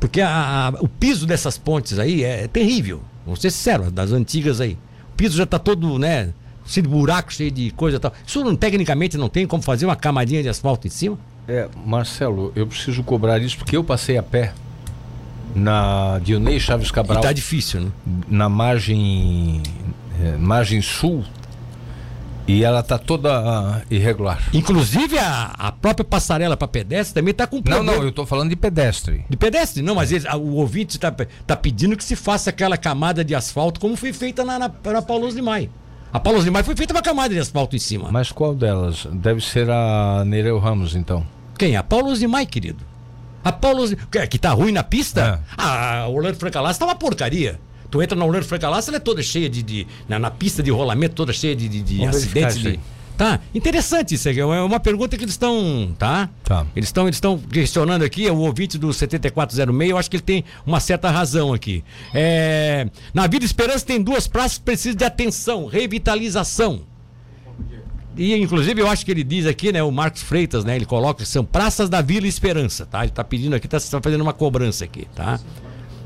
Porque a, a, o piso dessas pontes aí é terrível. Vamos ser sinceros, das antigas aí. O piso já está todo, né? Cheio de buraco, cheio de coisa e tal. Isso não, tecnicamente não tem como fazer uma camadinha de asfalto em cima? É, Marcelo, eu preciso cobrar isso porque eu passei a pé na Dionei Chaves Cabral. E tá difícil, né? Na margem, é, margem sul e ela está toda uh, irregular. Inclusive a, a própria passarela para pedestre também está com problema. Não, não, eu estou falando de pedestre. De pedestre? Não, mas ele, o ouvinte está tá pedindo que se faça aquela camada de asfalto como foi feita na, na, na Paulo de Maio. A Paulo Osmar foi feita uma camada de asfalto em cima. Mas qual delas? Deve ser a Nereu Ramos, então. Quem? A Paulo Osmar, querido. A Paulo que, que tá ruim na pista? É. Ah, a Orlando Francalás tá uma porcaria. Tu entra na Orlando Francalás, ela é toda cheia de. de na, na pista de rolamento, toda cheia de, de, de acidentes. De, tá? Interessante isso aqui. É uma pergunta que eles estão. Tá? Tá. Eles estão eles estão questionando aqui, o ouvinte do 7406, eu acho que ele tem uma certa razão aqui. É, na Vida Esperança tem duas praças que precisam de atenção, revitalização. E inclusive eu acho que ele diz aqui, né, o Marcos Freitas, né, ele coloca que são praças da Vila Esperança, tá? Ele tá pedindo aqui, tá, tá fazendo uma cobrança aqui, tá?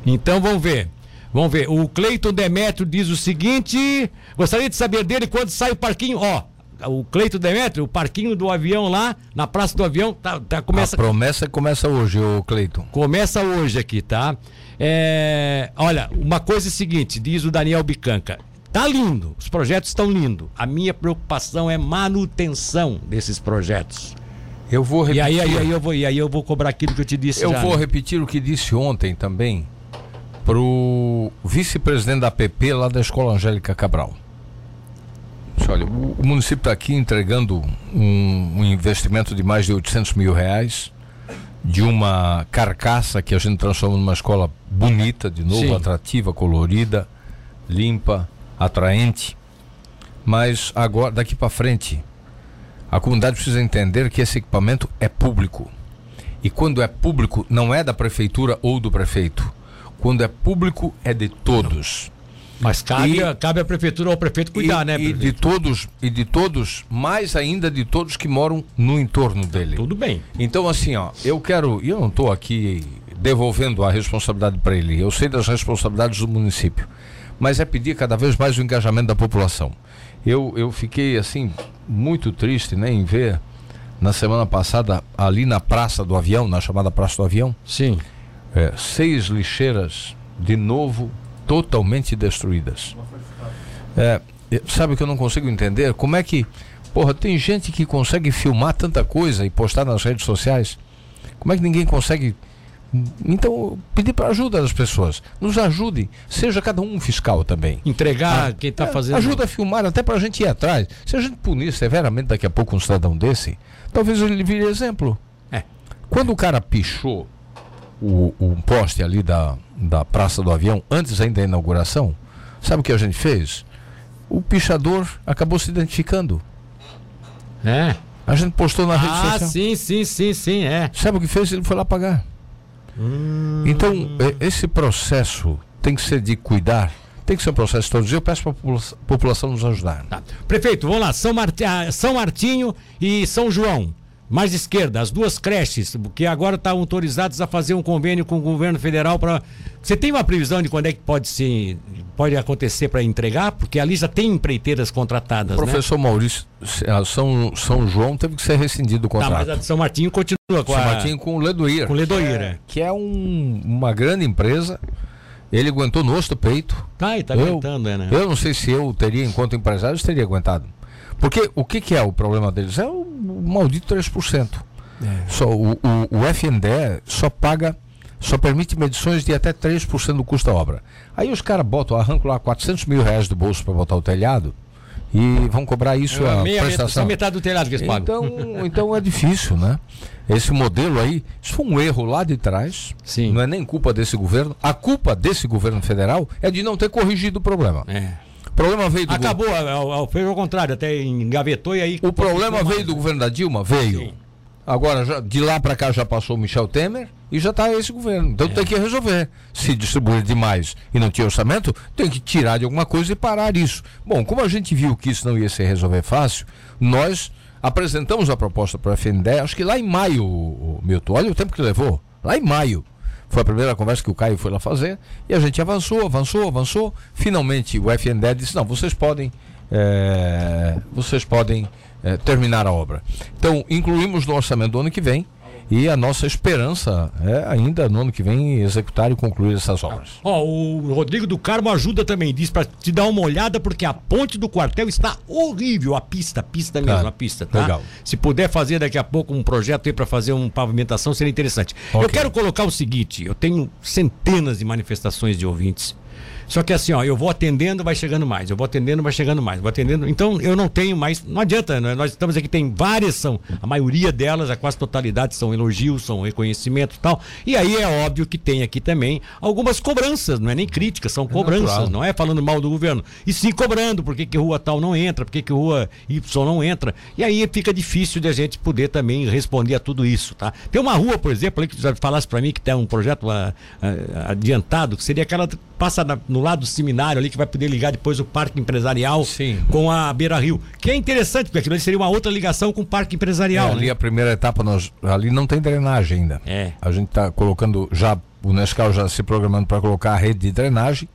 Então vamos ver. Vamos ver. O Cleiton Demetrio diz o seguinte: gostaria de saber dele quando sai o parquinho. Ó, o Cleiton Demetrio, o parquinho do avião lá, na Praça do Avião, tá, tá- começa, A promessa começa hoje, ô Cleiton. começa hoje aqui, tá? É, olha, uma coisa é a seguinte, diz o Daniel Bicanca. Tá lindo, os projetos estão lindos. A minha preocupação é manutenção desses projetos. Eu vou E repetir. aí, aí, aí eu vou, e aí eu vou cobrar aquilo que eu te disse Eu já, vou né? repetir o que disse ontem também pro vice-presidente da PP lá da Escola Angélica Cabral. Disse, Olha, o, o município está aqui entregando um, um investimento de mais de 800 mil reais de uma carcaça que a gente transforma numa escola bonita, de novo, Sim. atrativa, colorida, limpa, atraente. Mas agora, daqui para frente, a comunidade precisa entender que esse equipamento é público. E quando é público, não é da prefeitura ou do prefeito. Quando é público, é de todos. Mas cabe, E- a- cabe a prefeitura ou ao prefeito cuidar, e, né, e de prefeito? todos, e de todos, mais ainda de todos que moram no entorno dele. Tudo bem. Então, assim, ó, eu quero. Eu não estou aqui devolvendo a responsabilidade para ele. Eu sei das responsabilidades do município. Mas é pedir cada vez mais o engajamento da população. Eu, eu fiquei, assim, muito triste né, em ver na semana passada, ali na Praça do Avião, na chamada Praça do Avião, Sim. É, seis lixeiras de novo totalmente destruídas. É, sabe o que eu não consigo entender? Como é que. Porra, tem gente que consegue filmar tanta coisa e postar nas redes sociais. Como é que ninguém consegue. Então, pedir para ajuda das pessoas. Nos ajudem. Seja cada um fiscal também. Entregar quem tá É, fazendo. Ajuda a filmar até para a gente ir atrás. Se a gente punir severamente daqui a pouco um cidadão desse, talvez ele vire exemplo. É. Quando o cara pichou o, um poste ali da, da Praça do Avião, antes ainda da inauguração, sabe o que a gente fez? O pichador acabou se identificando. É. A gente postou na rede Ah, social. sim, sim, sim, sim, é. Sabe o que fez? Ele foi lá pagar. Então, e- esse processo tem que ser de cuidar, tem que ser um processo de todos. Eu peço para a população nos ajudar. Tá. Prefeito, vamos lá. São, Marti- ah, São Martinho e São João. Mais esquerda, as duas creches, que agora estão autorizados a fazer um convênio com o governo federal para. Você tem uma previsão de quando é que pode se pode acontecer para entregar? Porque ali já tem empreiteiras contratadas, né? Professor Maurício, se- a São, São João teve que ser rescindido o Tá, contrato. mas a de São Martinho continua com São a Martinho com o Ledoir. com Ledoíra. que é um- uma grande empresa. Ele aguentou no osso do peito. Tá, e tá Eu- aguentando, é, né? Eu não sei se eu teria, enquanto empresário, eu teria aguentado. Porque o que, que é o problema deles? É o maldito 3%. Só, o, o, o FNDE só paga, só permite medições de até 3% do custo da obra. Aí os caras botam, arrancam lá 400 mil reais do bolso para botar o telhado e vão cobrar isso a É meia, prestação. metade do telhado que eles pagam. Então, então é difícil, né? Esse modelo aí, isso foi um erro lá de trás. Sim. Não é nem culpa desse governo. A culpa desse governo federal é de não ter corrigido o problema. É. O problema veio do Acabou, ao- ao- fez ao contrário, até engavetou e aí. O problema veio mais. do governo da Dilma? Veio. Sim. Agora, já- de lá para cá já passou o Michel Temer e já está esse governo. Então tem que resolver. Se distribuir demais e não tinha orçamento, tem que tirar de alguma coisa e parar isso. Bom, como a gente viu que isso não ia se resolver fácil, nós apresentamos a proposta para a FNDE, acho que lá em maio, o Milton, olha o tempo que levou. Lá em maio. Foi a primeira conversa que o Caio foi lá fazer e a gente avançou, avançou, avançou. Finalmente o FNDE disse: não, vocês podem, eh, vocês podem eh, terminar a obra. Então, incluímos no orçamento do ano que vem e a nossa esperança é ainda no ano que vem executar e concluir essas obras. Ó, o Rodrigo do Carmo ajuda também, diz pra te dar uma olhada, porque a ponte do quartel está horrível, a pista, a pista mesmo, Tá. a pista, tá? Legal. Se puder fazer daqui a pouco um projeto aí pra fazer uma pavimentação, seria interessante. Eu Ok. quero colocar o seguinte, eu tenho centenas de manifestações de ouvintes Só que assim, ó, eu vou atendendo, vai chegando mais, eu vou atendendo, vai chegando mais, vou atendendo. Então eu não tenho mais, não adianta, né? nós estamos aqui, tem várias, são, a maioria delas, a quase totalidade são elogios, são reconhecimentos e tal. E aí é óbvio que tem aqui também algumas cobranças, não é nem críticas, são cobranças, natural. não é falando mal do governo. E sim cobrando, por que, que rua tal não entra, por que, que rua Y não entra. E aí fica difícil de a gente poder também responder a tudo isso, tá? Tem uma rua, por exemplo, ali que tu já falasse para mim que tem um projeto a, a, adiantado, que seria aquela passa na, no lado do seminário ali, que vai poder ligar depois o parque empresarial Sim. com a Beira Rio. Que é interessante, porque aquilo ali seria uma outra ligação com o parque empresarial. É, ali né? a primeira etapa, nós, ali não tem drenagem ainda. É. A gente está colocando já, o Nescau já se programando para colocar a rede de drenagem.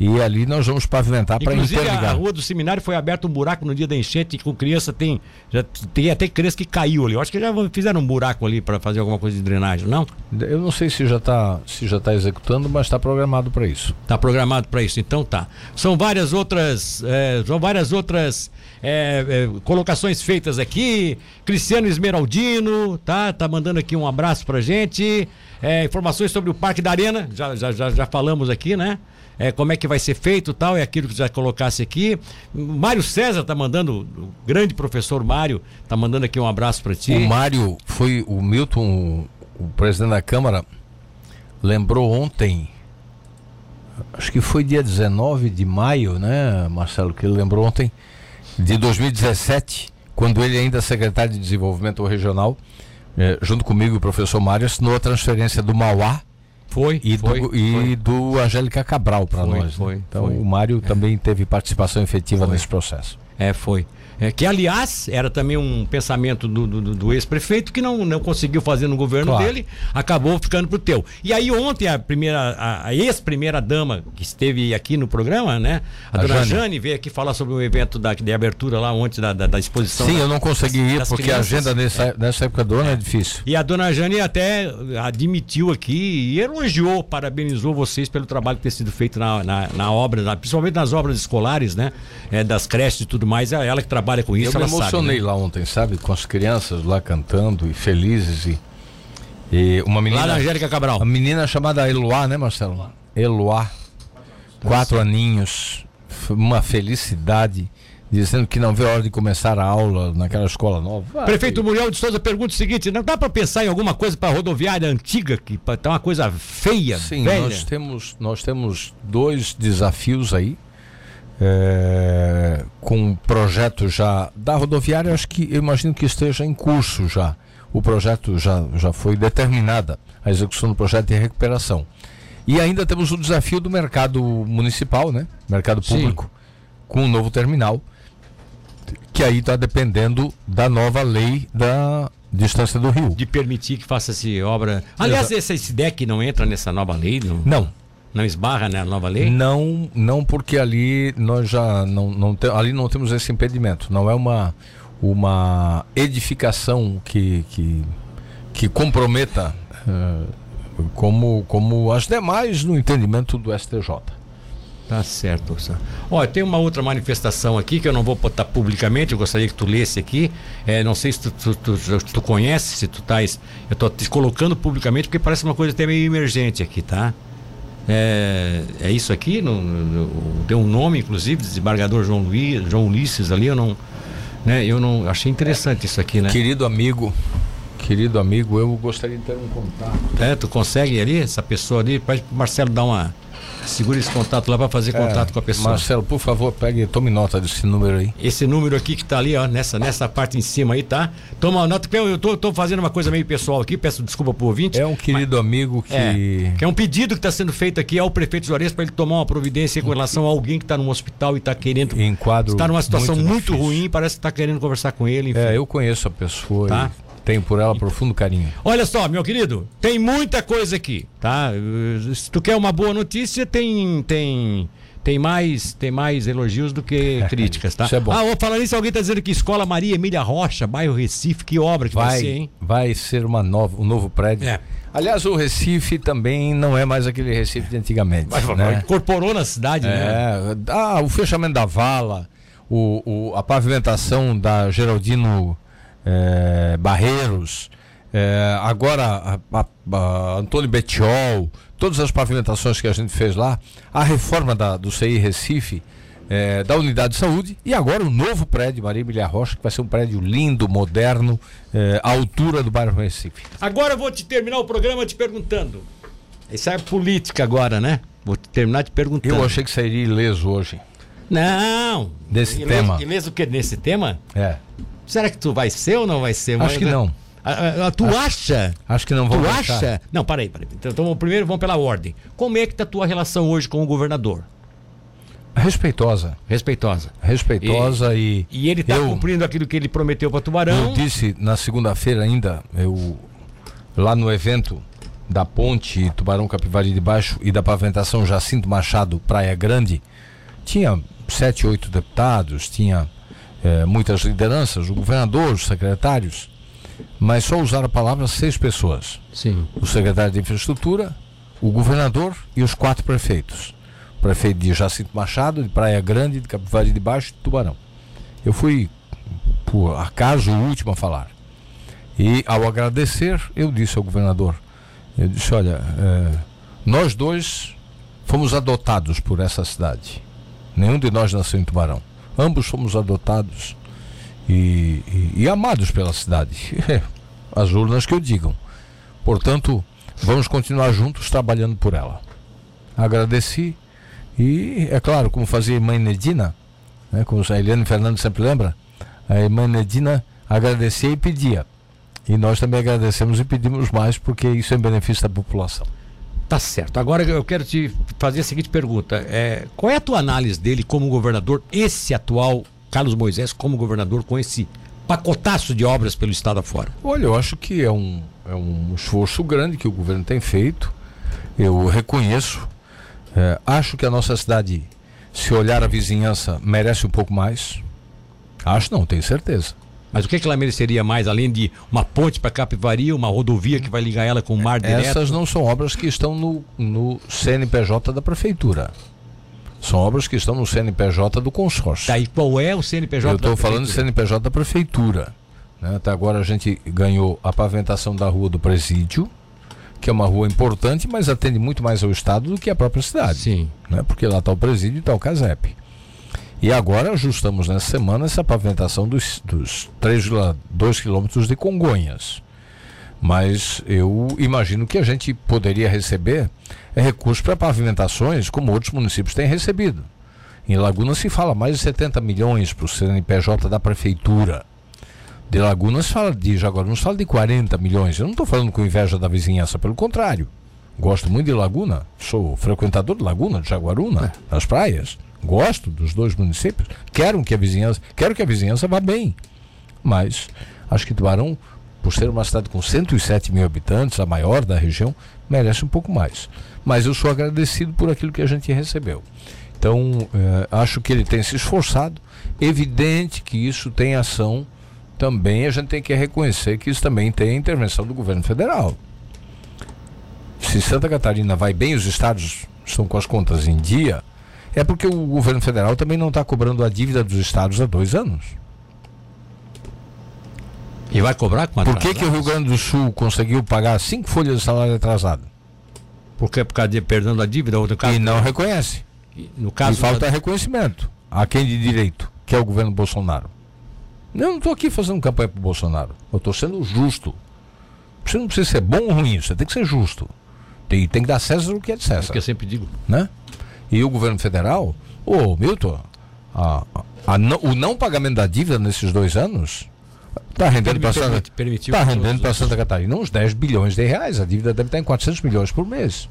E ali nós vamos pavimentar para interligar. A rua do seminário foi aberto um buraco no dia da enchente com criança tem já tem até criança que caiu ali. Eu acho que já fizeram um buraco ali para fazer alguma coisa de drenagem, não? Eu não sei se já está se já tá executando, mas está programado para isso. Está programado para isso, então tá. São várias outras é, são várias outras é, é, colocações feitas aqui. Cristiano Esmeraldino, tá? Tá mandando aqui um abraço pra gente. É, informações sobre o Parque da Arena, já, já, já, já falamos aqui, né? É, como é que vai ser feito tal, é aquilo que já colocasse aqui. Mário César tá mandando, o grande professor Mário, tá mandando aqui um abraço para ti. O Mário foi o Milton, o, presidente da Câmara, lembrou ontem, acho que foi dia 19 de maio, né, Marcelo, que ele lembrou ontem, de 2017, quando ele ainda secretário de Desenvolvimento Regional, eh, junto comigo o professor Mário, assinou a transferência do Mauá foi. E foi, do, e foi. do Angélica Cabral para nós. Né? Foi, né? Então o Mário é. também teve participação efetiva foi. nesse processo. É, foi. É, que, aliás, era também um pensamento do, do, do ex-prefeito que não, não conseguiu fazer no governo claro. dele, acabou ficando pro teu. E aí ontem a primeira, a, a ex-primeira dama que esteve aqui no programa, né? A, a dona Jane. Jane. veio aqui falar sobre o evento da, de abertura lá ontem da, da, da exposição. Sim, da, eu não consegui ir porque crianças. a agenda nessa, é. nessa época do ano é. é difícil. E a dona Jane até admitiu aqui e elogiou, parabenizou vocês pelo trabalho que tem sido feito na, na, na obra, na, principalmente nas obras escolares, né? É, das creches e tudo mais. É ela que trabalha trabalha com isso, Eu me emocionei sabe, né? lá ontem, sabe? Com as crianças lá cantando e felizes e, e uma menina... Lá na Angélica Cabral. Uma menina chamada Eloá, né Marcelo? Eloá. Quatro aninhos. Uma felicidade dizendo que não vê a hora de começar a aula naquela escola nova. Ah, Prefeito Muriel de Souza pergunta o seguinte: não dá para pensar em alguma coisa para rodoviária antiga que tá uma coisa feia, Sim, velha? nós temos nós temos dois desafios aí é, com projeto já da rodoviária, acho que eu imagino que esteja em curso já. O projeto já, já foi determinada a execução do projeto de recuperação. E ainda temos o desafio do mercado municipal, né? Mercado público, Sim. com um novo terminal, que aí está dependendo da nova lei da distância do rio. De permitir que faça-se obra. Aliás, esse, esse deck não entra nessa nova lei? Não. não. Não esbarra na nova lei? Não, não porque ali nós já não, não te, ali não temos esse impedimento. Não é uma uma edificação que que, que comprometa uh, como como as demais no entendimento do STJ. Tá certo, Olha, tem uma outra manifestação aqui que eu não vou botar publicamente, eu gostaria que tu lesse aqui. É, não sei se tu, tu, tu, tu conhece, se tu estás. Eu estou te colocando publicamente porque parece uma coisa até meio emergente aqui, tá? É, é isso aqui? No, no, deu um nome, inclusive, desembargador João Luiz, João Ulisses ali, eu não. Né, eu não. Achei interessante isso aqui, né? Querido amigo, querido amigo, eu gostaria de ter um contato. É, tu consegue ali, essa pessoa ali, pede pro Marcelo dar uma Segure esse contato lá para fazer é, contato com a pessoa. Marcelo, por favor, pegue, tome nota desse número aí. Esse número aqui que tá ali, ó, nessa, nessa parte em cima aí, tá? Toma nota, eu tô, tô fazendo uma coisa meio pessoal aqui, peço desculpa pro ouvinte. É um querido mas, amigo que. É, que é um pedido que está sendo feito aqui ao prefeito Juarez para ele tomar uma providência com relação a alguém que está num hospital e está querendo. Em quadro. Está numa situação muito, muito ruim, parece que está querendo conversar com ele. Enfim. É, eu conheço a pessoa. Tá? E tenho por ela profundo carinho. Olha só, meu querido, tem muita coisa aqui, tá? Se tu quer uma boa notícia, tem tem tem mais tem mais elogios do que críticas, tá? Isso é bom. Ah, vou falar nisso, alguém tá dizendo que Escola Maria Emília Rocha, bairro Recife, que obra que vai, vai ser, hein? Vai ser uma nova, um novo prédio. É. Aliás, o Recife também não é mais aquele Recife de antigamente. Mas, né? Incorporou na cidade, é, né? Ah, o fechamento da vala, o, o, a pavimentação da Geraldino é, Barreiros, É, agora, a, a, a Antônio Betiol, todas as pavimentações que a gente fez lá, a reforma da, do CI Recife, é, da unidade de saúde e agora o novo prédio Maria Emília Rocha, que vai ser um prédio lindo, moderno, é, à altura do bairro Recife. Agora eu vou te terminar o programa te perguntando. Isso é política agora, né? Vou te terminar te perguntando. Eu achei que sairia ileso hoje. Não. Desse ileso, tema. Ileso o quê? Nesse tema? É. Será que tu vai ser ou não vai ser? Acho que não. A, a, tu acho, acha? Acho que não vou Tu acha? Não, parei, parei. Então, então, primeiro vamos pela ordem. Como é que tá a tua relação hoje com o governador? Respeitosa. Respeitosa. Respeitosa e. E, e ele está cumprindo aquilo que ele prometeu para Tubarão. Eu disse na segunda-feira ainda, eu lá no evento da ponte Tubarão Capivari de Baixo e da pavimentação Jacinto Machado Praia Grande, tinha sete, oito deputados, tinha é, muitas lideranças, o governador, os secretários, mas só usaram a palavra seis pessoas. Sim. O secretário de Infraestrutura, o governador e os quatro prefeitos prefeito de Jacinto Machado, de Praia Grande, de Capivari de Baixo, de Tubarão. Eu fui, por acaso, o último a falar. E ao agradecer, eu disse ao governador, eu disse, olha, é, nós dois fomos adotados por essa cidade. Nenhum de nós nasceu em Tubarão. Ambos fomos adotados e, e, e amados pela cidade. As urnas que eu digam. Portanto, vamos continuar juntos trabalhando por ela. Agradeci e, é claro, como fazia a irmã Nedina, né, como a Eliane Fernandes sempre lembra, a irmã Nedina agradecia e pedia. E nós também agradecemos e pedimos mais, porque isso é em benefício da população. Tá certo. Agora eu quero te fazer a seguinte pergunta: é, qual é a tua análise dele como governador, esse atual Carlos Moisés, como governador, com esse pacotaço de obras pelo estado afora? Olha, eu acho que é um, é um esforço grande que o governo tem feito. Eu reconheço é, acho que a nossa cidade, se olhar a vizinhança, merece um pouco mais. Acho não, tenho certeza. Mas o que, que ela mereceria mais, além de uma ponte para Capivari, uma rodovia que vai ligar ela com o mar direto? Essas não são obras que estão no, no CNPJ da Prefeitura. São obras que estão no CNPJ do consórcio. Daí qual é o CNPJ Eu estou falando do CNPJ da Prefeitura. Né? Até agora a gente ganhou a pavimentação da rua do Presídio, que é uma rua importante, mas atende muito mais ao Estado do que a própria cidade. Sim. Né? Porque lá está o presídio e está o CASEP. E agora ajustamos nessa semana essa pavimentação dos, dos 3,2 quilômetros de Congonhas. Mas eu imagino que a gente poderia receber é, recursos para pavimentações como outros municípios têm recebido. Em Laguna se fala mais de 70 milhões para o CNPJ da prefeitura de Lagunas fala de Jaguaruna fala de 40 milhões. Eu não estou falando com inveja da vizinhança, pelo contrário. Gosto muito de Laguna, sou frequentador de Laguna, de Jaguaruna, é. nas praias. Gosto dos dois municípios. Quero que a vizinhança, quero que a vizinhança vá bem. Mas acho que Tubarão, por ser uma cidade com 107 mil habitantes, a maior da região, merece um pouco mais. Mas eu sou agradecido por aquilo que a gente recebeu. Então, eh, acho que ele tem se esforçado. Evidente que isso tem ação também a gente tem que reconhecer que isso também tem intervenção do governo federal. Se Santa Catarina vai bem, os estados estão com as contas em dia, é porque o governo federal também não está cobrando a dívida dos estados há dois anos. E vai cobrar com Por que, que o Rio Grande do Sul conseguiu pagar cinco folhas de salário atrasado? Porque é por causa de perdendo a dívida ou caso. E não reconhece. no caso e falta da... reconhecimento a quem de direito, que é o governo Bolsonaro. Eu não estou aqui fazendo campanha para o Bolsonaro. Eu estou sendo justo. Você não precisa ser bom ou ruim, você tem que ser justo. Tem, tem que dar César o que é de César. É o que eu sempre digo. Né? E o governo federal, ô Milton, a, a, o não pagamento da dívida nesses dois anos está rendendo para Santa, tá rendendo para Santa Catarina uns 10 bilhões de reais. A dívida deve estar em 400 milhões por mês.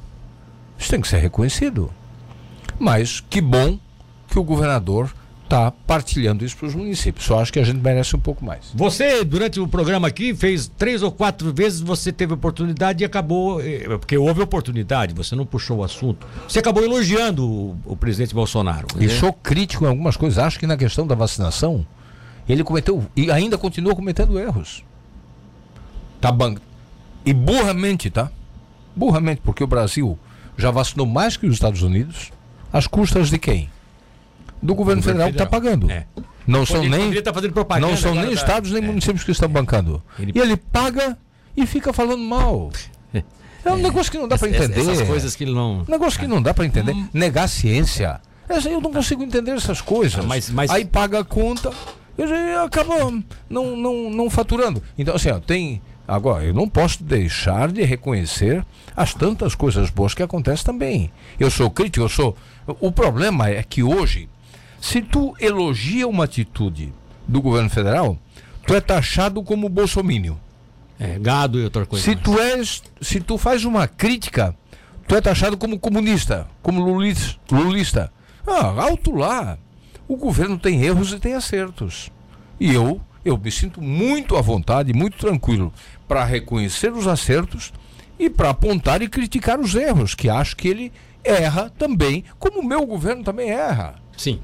Isso tem que ser reconhecido. Mas que bom que o governador está partilhando isso para os municípios. Só acho que a gente merece um pouco mais. Você, durante o programa aqui, fez três ou quatro vezes, você teve oportunidade e acabou. Eh, porque houve oportunidade, você não puxou o assunto. Você acabou elogiando o, o presidente Bolsonaro. E né? sou crítico em algumas coisas. Acho que na questão da vacinação, ele cometeu e ainda continua cometendo erros. Tá. E burramente, tá? Burramente, porque o Brasil já vacinou mais que os Estados Unidos, às custas de quem? Do governo, federal, que está pagando. É. Não são nem, tá não são nem estados nem é. municípios que estão bancando. Ele... E ele paga e fica falando mal. É um negócio que não dá para entender. Essas coisas que ele não. Negócio que não dá para entender. Hum. Negar a ciência. Eu não consigo entender essas coisas. Mas, mas... Aí paga a conta e acaba não, não, não faturando. Então, assim, ó, tem. Agora, eu não posso deixar de reconhecer as tantas coisas boas que acontecem também. Eu sou crítico, eu sou. O problema é que hoje, se tu elogia uma atitude do governo federal, tu é taxado como bolsomínio. É, gado e outra coisa. Se tu és, se tu faz uma crítica, tu é taxado como comunista, como lulista. lulista. Ah, alto lá. O governo tem erros e tem acertos. E eu, eu me sinto muito à vontade, muito tranquilo para reconhecer os acertos e para apontar e criticar os erros, que acho que ele erra também, como o meu governo também erra. Sim.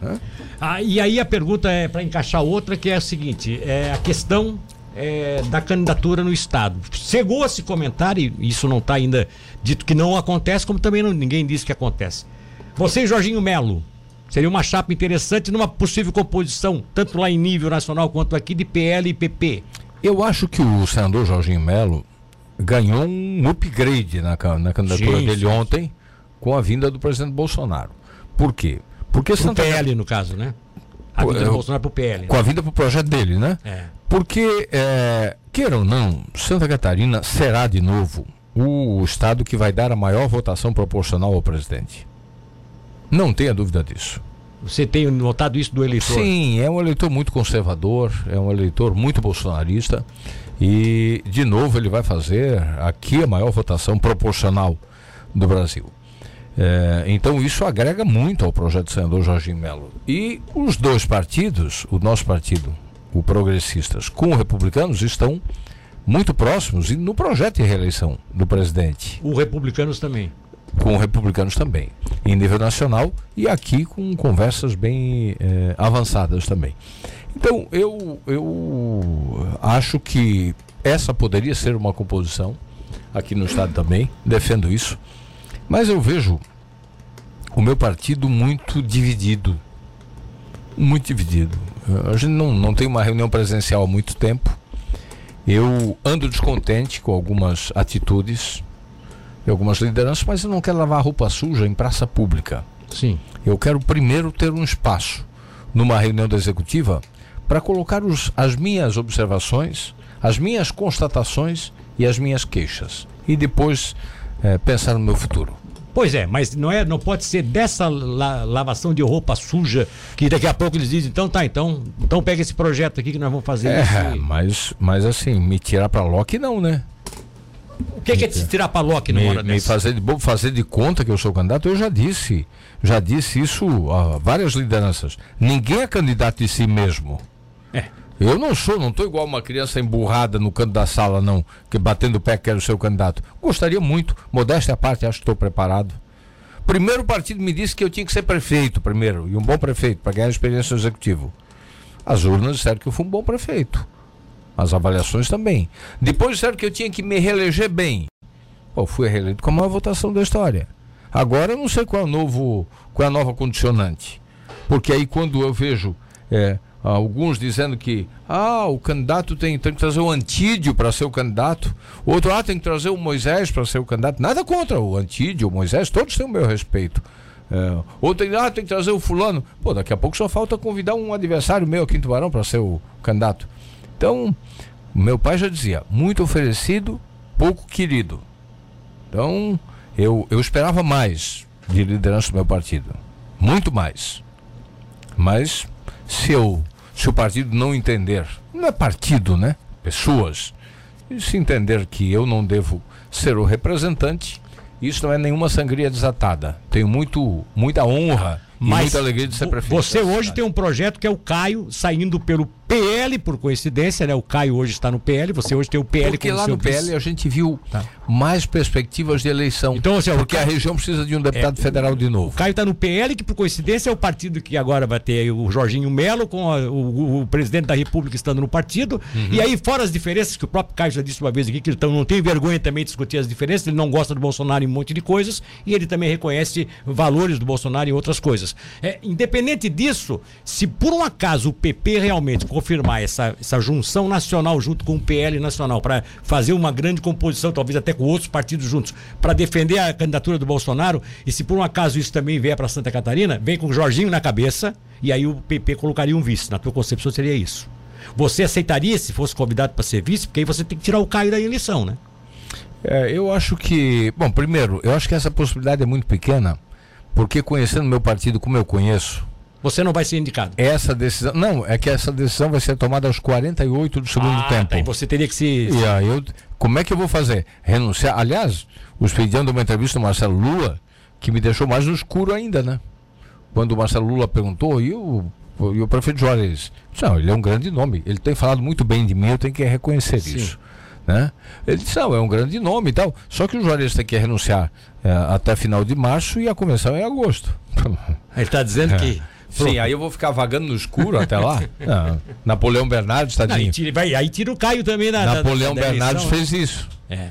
Ah, e aí a pergunta é para encaixar outra, que é a seguinte: é a questão é, da candidatura no Estado. Chegou a se comentar, e isso não está ainda dito que não acontece, como também não, ninguém disse que acontece. Você e Jorginho Melo, seria uma chapa interessante numa possível composição, tanto lá em nível nacional quanto aqui, de PL e PP. Eu acho que o senador Jorginho Melo ganhou um upgrade na, na candidatura sim, dele ontem com a vinda do presidente Bolsonaro. Por quê? Porque Santa PL, no caso, né? A vinda do Bolsonaro para o PL. Com né? a vinda para o projeto dele, né? É. Porque, é, queira ou não, Santa Catarina será de novo o estado que vai dar a maior votação proporcional ao presidente. Não tenha dúvida disso. Você tem notado isso do eleitor? Sim, é um eleitor muito conservador, é um eleitor muito bolsonarista. E, de novo, ele vai fazer aqui a maior votação proporcional do Brasil. É, então, isso agrega muito ao projeto do senador Jorginho Melo. E os dois partidos, o nosso partido o Progressistas, com o Republicanos estão muito próximos e no projeto de reeleição do presidente. O Republicanos também. Com Republicanos também, em nível nacional e aqui com conversas bem eh, avançadas também. Então, eu, eu acho que essa poderia ser uma composição, aqui no Estado também, defendo isso, mas eu vejo o meu partido muito dividido muito dividido. A gente não, não tem uma reunião presencial há muito tempo. Eu ando descontente com algumas atitudes e algumas lideranças, mas eu não quero lavar roupa suja em praça pública. Sim. Eu quero primeiro ter um espaço numa reunião da executiva para colocar os, as minhas observações, as minhas constatações e as minhas queixas. E depois é, pensar no meu futuro. Pois é, mas não é, não pode ser dessa la, lavação de roupa suja que daqui a pouco eles dizem, então tá, então, então pega esse projeto aqui que nós vamos fazer. É, mas, mas assim, me tirar pra Loki não, né? O que, que é se tirar pra Loki numa hora me fazer de, fazer de conta que eu sou candidato, eu já disse. Já disse isso a várias lideranças. Ninguém é candidato de si mesmo. É. Eu não sou, não estou igual uma criança emburrada no canto da sala, não, que batendo o pé quero ser o candidato. Gostaria muito, modéstia à parte, acho que estou preparado. Primeiro o partido me disse que eu tinha que ser prefeito primeiro, e um bom prefeito, para ganhar experiência executiva. As urnas disseram que eu fui um bom prefeito. As avaliações também. Depois disseram que eu tinha que me reeleger bem. Pô, fui reeleito com a maior votação da história. Agora eu não sei qual é, novo, qual é a nova condicionante. Porque aí quando eu vejo é, alguns dizendo que ah, o candidato tem, tem que trazer o Antídio para ser o candidato, outro ah, tem que trazer o Moisés para ser o candidato. Nada contra o Antídio, o Moisés, todos têm o meu respeito. É, outro ah, tem que trazer o fulano. Pô, daqui a pouco só falta convidar um adversário meu aqui em Tubarão para ser o candidato. Então, meu pai já dizia, muito oferecido, pouco querido. Então, eu, eu esperava mais de liderança do meu partido. Muito mais. Mas, se eu se o partido não entender, não é partido, né? Pessoas. E se entender que eu não devo ser o representante, isso não é nenhuma sangria desatada. Tenho muito, muita honra mas muita alegria de ser prefeito. Você hoje tem um projeto que é o Caio saindo pelo PL, por coincidência, né? O Caio hoje está no PL, você hoje tem o PL Porque lá no PL a gente viu tá. mais perspectivas de eleição. Então, assim, porque Caio, a região precisa de um deputado é, federal de novo. O Caio está no PL, que por coincidência é o partido que agora vai ter o Jorginho Melo com a, o, o, presidente da República estando no partido. Uhum. E aí, fora as diferenças, que o próprio Caio já disse uma vez aqui, que ele então, não tem vergonha também de discutir as diferenças, ele não gosta do Bolsonaro em um monte de coisas, e ele também reconhece valores do Bolsonaro em outras coisas. É, independente disso, se por um acaso o PP realmente confirmar essa, essa junção nacional junto com o PL nacional, para fazer uma grande composição, talvez até com outros partidos juntos, para defender a candidatura do Bolsonaro. E se por um acaso isso também vier para Santa Catarina, vem com o Jorginho na cabeça e aí o PP colocaria um vice. Na tua concepção seria isso. Você aceitaria se fosse convidado para ser vice? Porque aí você tem que tirar o Caio da eleição, né? É, eu acho que. Bom, primeiro, eu acho que essa possibilidade é muito pequena, porque conhecendo meu partido como eu conheço. Você não vai ser indicado. Essa decisão. Não, é que essa decisão vai ser tomada aos 48 do segundo ah, tempo. Tá, e você teria que se. E aí eu, como é que eu vou fazer? Renunciar? Aliás, os pedindo uma entrevista do Marcelo Lula, que me deixou mais no escuro ainda, né? Quando o Marcelo Lula perguntou, e o, e o prefeito Juarez? Não, ele é um grande nome. Ele tem falado muito bem de mim, eu tenho que reconhecer Sim. isso. Né? Ele disse, não, é um grande nome e tal. Só que o Juarez tem que renunciar é, até final de março e a convenção é em agosto. Ele está dizendo que. Sim, aí eu vou ficar vagando no escuro até lá. Não, Napoleão Bernardes, tadinho. Não, aí, tira, vai, aí tira o Caio também na Napoleão da, da Bernardes eleição, fez isso. É.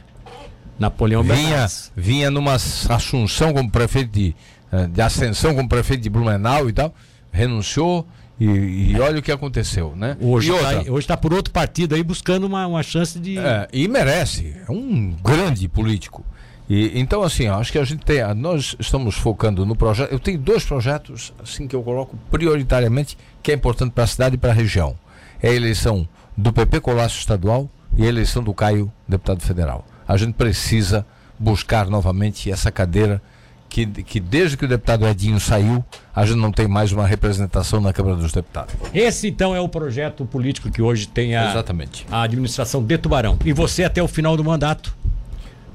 Napoleão vinha, Bernardes. Vinha numa assunção como prefeito de, eh, de ascensão como prefeito de Blumenau e tal, renunciou e, e olha o que aconteceu, né? Hoje está tá por outro partido aí buscando uma, uma chance de. É, e merece. É um grande político. E, então, assim, acho que a gente tem. Nós estamos focando no projeto. Eu tenho dois projetos assim que eu coloco prioritariamente, que é importante para a cidade e para a região. É a eleição do PP Colasso Estadual e a eleição do Caio, deputado federal. A gente precisa buscar novamente essa cadeira que, que desde que o deputado Edinho saiu, a gente não tem mais uma representação na Câmara dos Deputados. Esse então é o projeto político que hoje tem a, Exatamente. a administração de Tubarão. E você até o final do mandato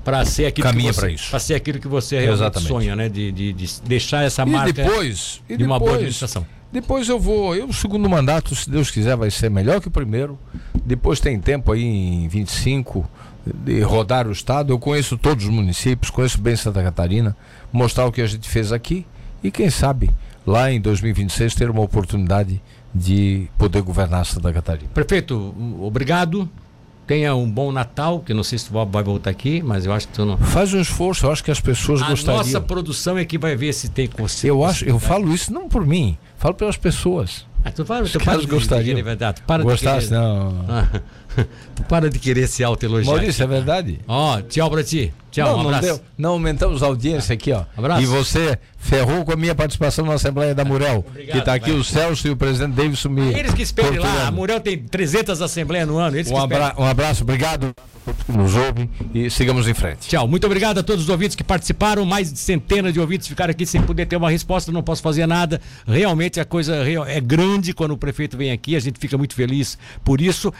para ser aquilo Caminha que você, isso. Para ser aquilo que você realmente Exatamente. sonha, né? De, de, de, deixar essa e marca depois, de uma boa administração. Depois eu vou, eu o segundo mandato, se Deus quiser, vai ser melhor que o primeiro. Depois tem tempo aí em 25 de rodar o estado. Eu conheço todos os municípios, conheço bem Santa Catarina, mostrar o que a gente fez aqui e quem sabe lá em 2026 ter uma oportunidade de poder governar Santa Catarina. Prefeito, obrigado. Tenha um bom Natal, que não sei se tu vai voltar aqui, mas eu acho que tu não. Faz um esforço, eu acho que as pessoas a gostariam. A nossa produção é que vai ver se tem conselho. Eu acho, eu falo isso não por mim, falo pelas pessoas. Ah, tu para, tu para de, gostariam. De, de, de, para Gostasse, não. tu para de querer se autoelogiar. Maurício, é verdade. Ó, oh, tchau pra ti. Tchau, não, um abraço. Não, deu, não aumentamos a audiência aqui, ó. Abraço. E você ferrou com a minha participação na Assembleia da Murel. Obrigado, que está aqui vai. o Celso e o presidente Davidson me. Eles que esperem lá, a Murel tem 300 assembleias no ano. Um, abra um abraço, obrigado que nos ouvem e sigamos em frente. Tchau, muito obrigado a todos os ouvintes que participaram. Mais de centenas de ouvintes ficaram aqui sem poder ter uma resposta, não posso fazer nada. Realmente a coisa é grande quando o prefeito vem aqui, a gente fica muito feliz por isso.